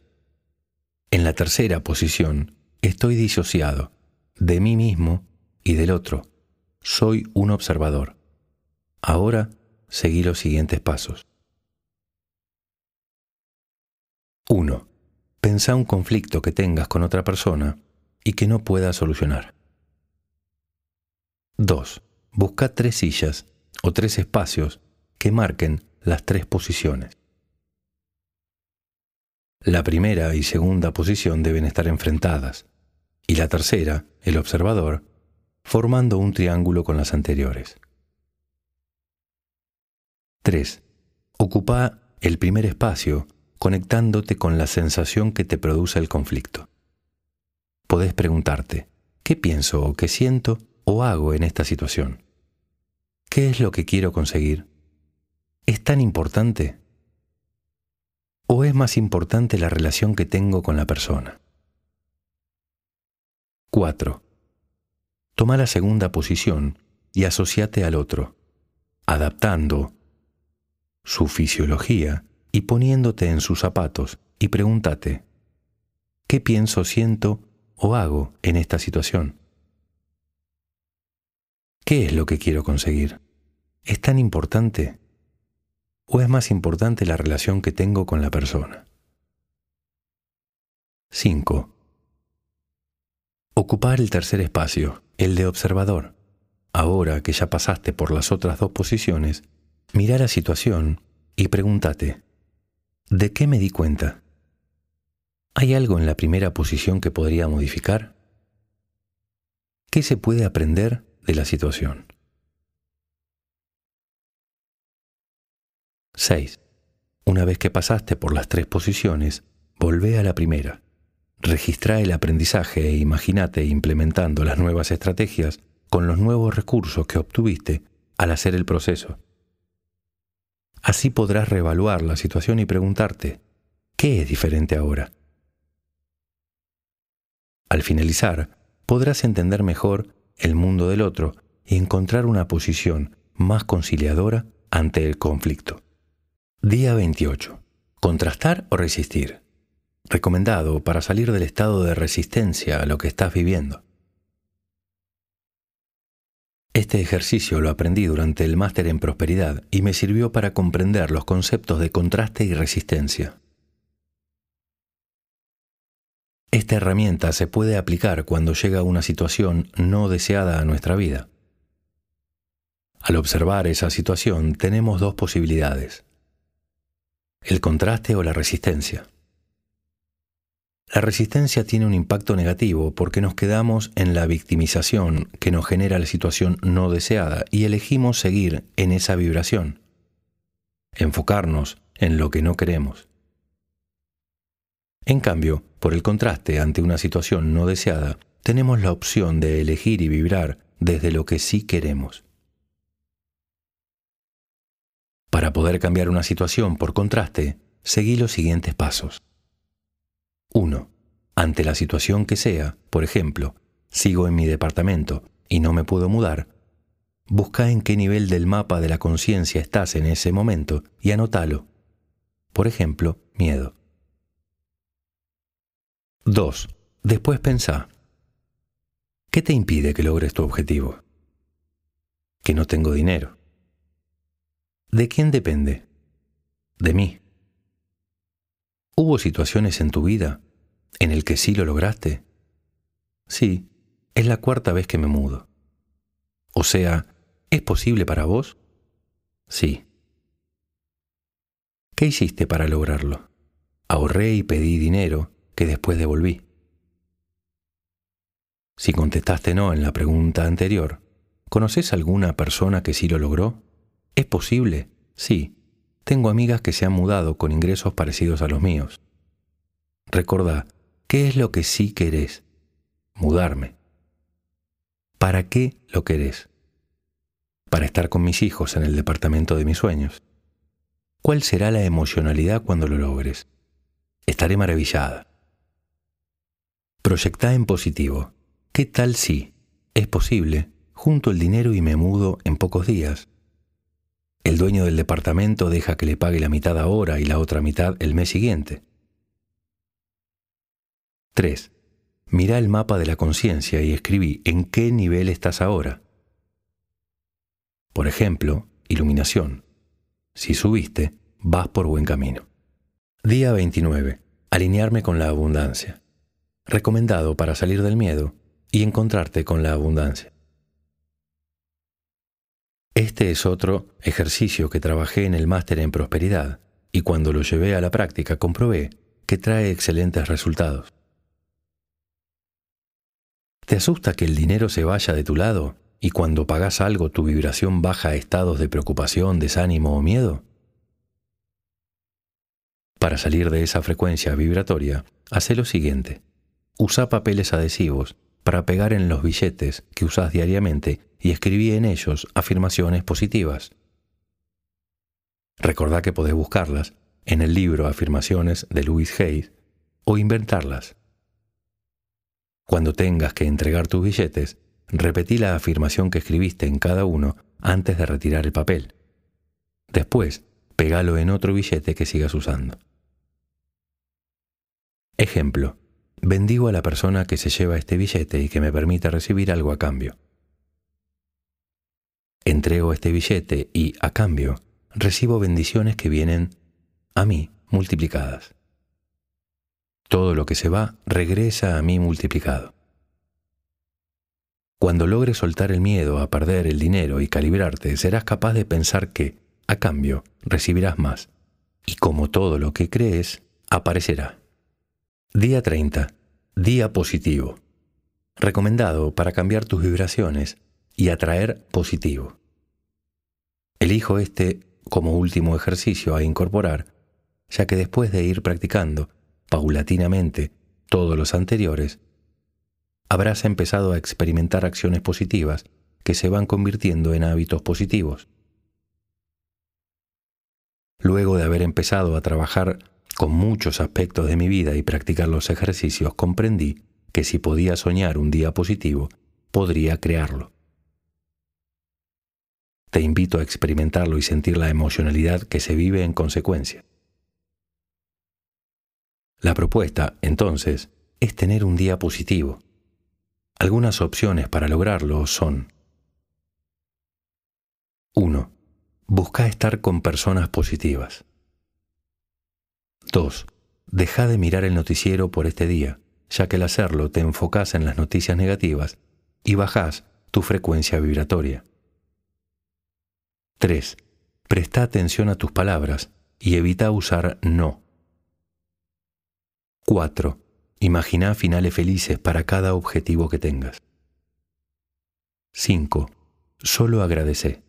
En la tercera posición, estoy disociado de mí mismo y del otro. Soy un observador. Ahora seguí los siguientes pasos. 1. Pensa un conflicto que tengas con otra persona y que no puedas solucionar. 2. Busca tres sillas o tres espacios que marquen las tres posiciones. La primera y segunda posición deben estar enfrentadas, y la tercera, el observador, formando un triángulo con las anteriores. 3. Ocupa el primer espacio conectándote con la sensación que te produce el conflicto. Podés preguntarte, ¿qué pienso o qué siento o hago en esta situación? ¿Qué es lo que quiero conseguir? ¿Es tan importante? ¿O es más importante la relación que tengo con la persona? 4. Toma la segunda posición y asociate al otro, adaptando su fisiología y poniéndote en sus zapatos y pregúntate, ¿qué pienso, siento o hago en esta situación? ¿Qué es lo que quiero conseguir? ¿Es tan importante? ¿O es más importante la relación que tengo con la persona? 5. Ocupar el tercer espacio, el de observador. Ahora que ya pasaste por las otras dos posiciones, mira la situación y pregúntate, ¿de qué me di cuenta? ¿Hay algo en la primera posición que podría modificar? ¿Qué se puede aprender de la situación? 6. Una vez que pasaste por las tres posiciones, volvé a la primera. Registra el aprendizaje e imagínate implementando las nuevas estrategias con los nuevos recursos que obtuviste al hacer el proceso. Así podrás reevaluar la situación y preguntarte, ¿qué es diferente ahora? Al finalizar, podrás entender mejor el mundo del otro y encontrar una posición más conciliadora ante el conflicto. Día 28. Contrastar o resistir. Recomendado para salir del estado de resistencia a lo que estás viviendo. Este ejercicio lo aprendí durante el máster en prosperidad y me sirvió para comprender los conceptos de contraste y resistencia. Esta herramienta se puede aplicar cuando llega una situación no deseada a nuestra vida. Al observar esa situación tenemos dos posibilidades, el contraste o la resistencia. La resistencia tiene un impacto negativo porque nos quedamos en la victimización que nos genera la situación no deseada y elegimos seguir en esa vibración, enfocarnos en lo que no queremos. En cambio, por el contraste ante una situación no deseada, tenemos la opción de elegir y vibrar desde lo que sí queremos. Para poder cambiar una situación por contraste, seguí los siguientes pasos. 1. Ante la situación que sea, por ejemplo, sigo en mi departamento y no me puedo mudar, busca en qué nivel del mapa de la conciencia estás en ese momento y anótalo. Por ejemplo, miedo. 2. Después pensá. ¿Qué te impide que logres tu objetivo? Que no tengo dinero. ¿De quién depende? De mí. ¿Hubo situaciones en tu vida en el que sí lo lograste? Sí, es la cuarta vez que me mudo. O sea, ¿es posible para vos? Sí. ¿Qué hiciste para lograrlo? Ahorré y pedí dinero que después devolví. Si contestaste no en la pregunta anterior, ¿conoces alguna persona que sí lo logró? ¿Es posible? Sí. Tengo amigas que se han mudado con ingresos parecidos a los míos. Recordá, ¿qué es lo que sí querés? Mudarme. ¿Para qué lo querés? Para estar con mis hijos en el departamento de mis sueños. ¿Cuál será la emocionalidad cuando lo logres? Estaré maravillada. Proyectá en positivo. ¿Qué tal si es posible? Junto el dinero y me mudo en pocos días. El dueño del departamento deja que le pague la mitad ahora y la otra mitad el mes siguiente. 3. Mira el mapa de la conciencia y escribí en qué nivel estás ahora. Por ejemplo, iluminación. Si subiste, vas por buen camino. Día 29. Alinearme con la abundancia. Recomendado para salir del miedo y encontrarte con la abundancia. Este es otro ejercicio que trabajé en el máster en prosperidad y cuando lo llevé a la práctica comprobé que trae excelentes resultados. ¿Te asusta que el dinero se vaya de tu lado y cuando pagas algo tu vibración baja a estados de preocupación, desánimo o miedo? Para salir de esa frecuencia vibratoria, hace lo siguiente. Usa papeles adhesivos para pegar en los billetes que usas diariamente y escribí en ellos afirmaciones positivas. Recordá que podés buscarlas en el libro Afirmaciones de Louis Hayes o inventarlas. Cuando tengas que entregar tus billetes, repetí la afirmación que escribiste en cada uno antes de retirar el papel. Después, pegalo en otro billete que sigas usando. Ejemplo. Bendigo a la persona que se lleva este billete y que me permite recibir algo a cambio. Entrego este billete y, a cambio, recibo bendiciones que vienen a mí multiplicadas. Todo lo que se va regresa a mí multiplicado. Cuando logres soltar el miedo a perder el dinero y calibrarte, serás capaz de pensar que, a cambio, recibirás más. Y como todo lo que crees, aparecerá. Día 30. Día positivo. Recomendado para cambiar tus vibraciones y atraer positivo. Elijo este como último ejercicio a incorporar, ya que después de ir practicando paulatinamente todos los anteriores, habrás empezado a experimentar acciones positivas que se van convirtiendo en hábitos positivos. Luego de haber empezado a trabajar con muchos aspectos de mi vida y practicar los ejercicios, comprendí que si podía soñar un día positivo, podría crearlo. Te invito a experimentarlo y sentir la emocionalidad que se vive en consecuencia. La propuesta, entonces, es tener un día positivo. Algunas opciones para lograrlo son 1. Busca estar con personas positivas. 2. Deja de mirar el noticiero por este día, ya que al hacerlo te enfocas en las noticias negativas y bajas tu frecuencia vibratoria. 3. Presta atención a tus palabras y evita usar no. 4. Imagina finales felices para cada objetivo que tengas. 5. Solo agradece.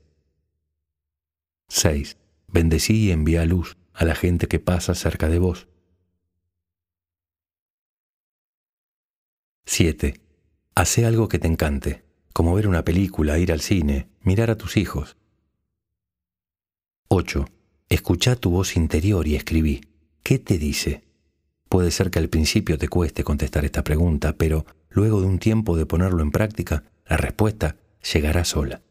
6. Bendecí y envía luz a la gente que pasa cerca de vos. 7. Hace algo que te encante, como ver una película, ir al cine, mirar a tus hijos. 8. Escucha tu voz interior y escribí. ¿Qué te dice? Puede ser que al principio te cueste contestar esta pregunta, pero luego de un tiempo de ponerlo en práctica, la respuesta llegará sola.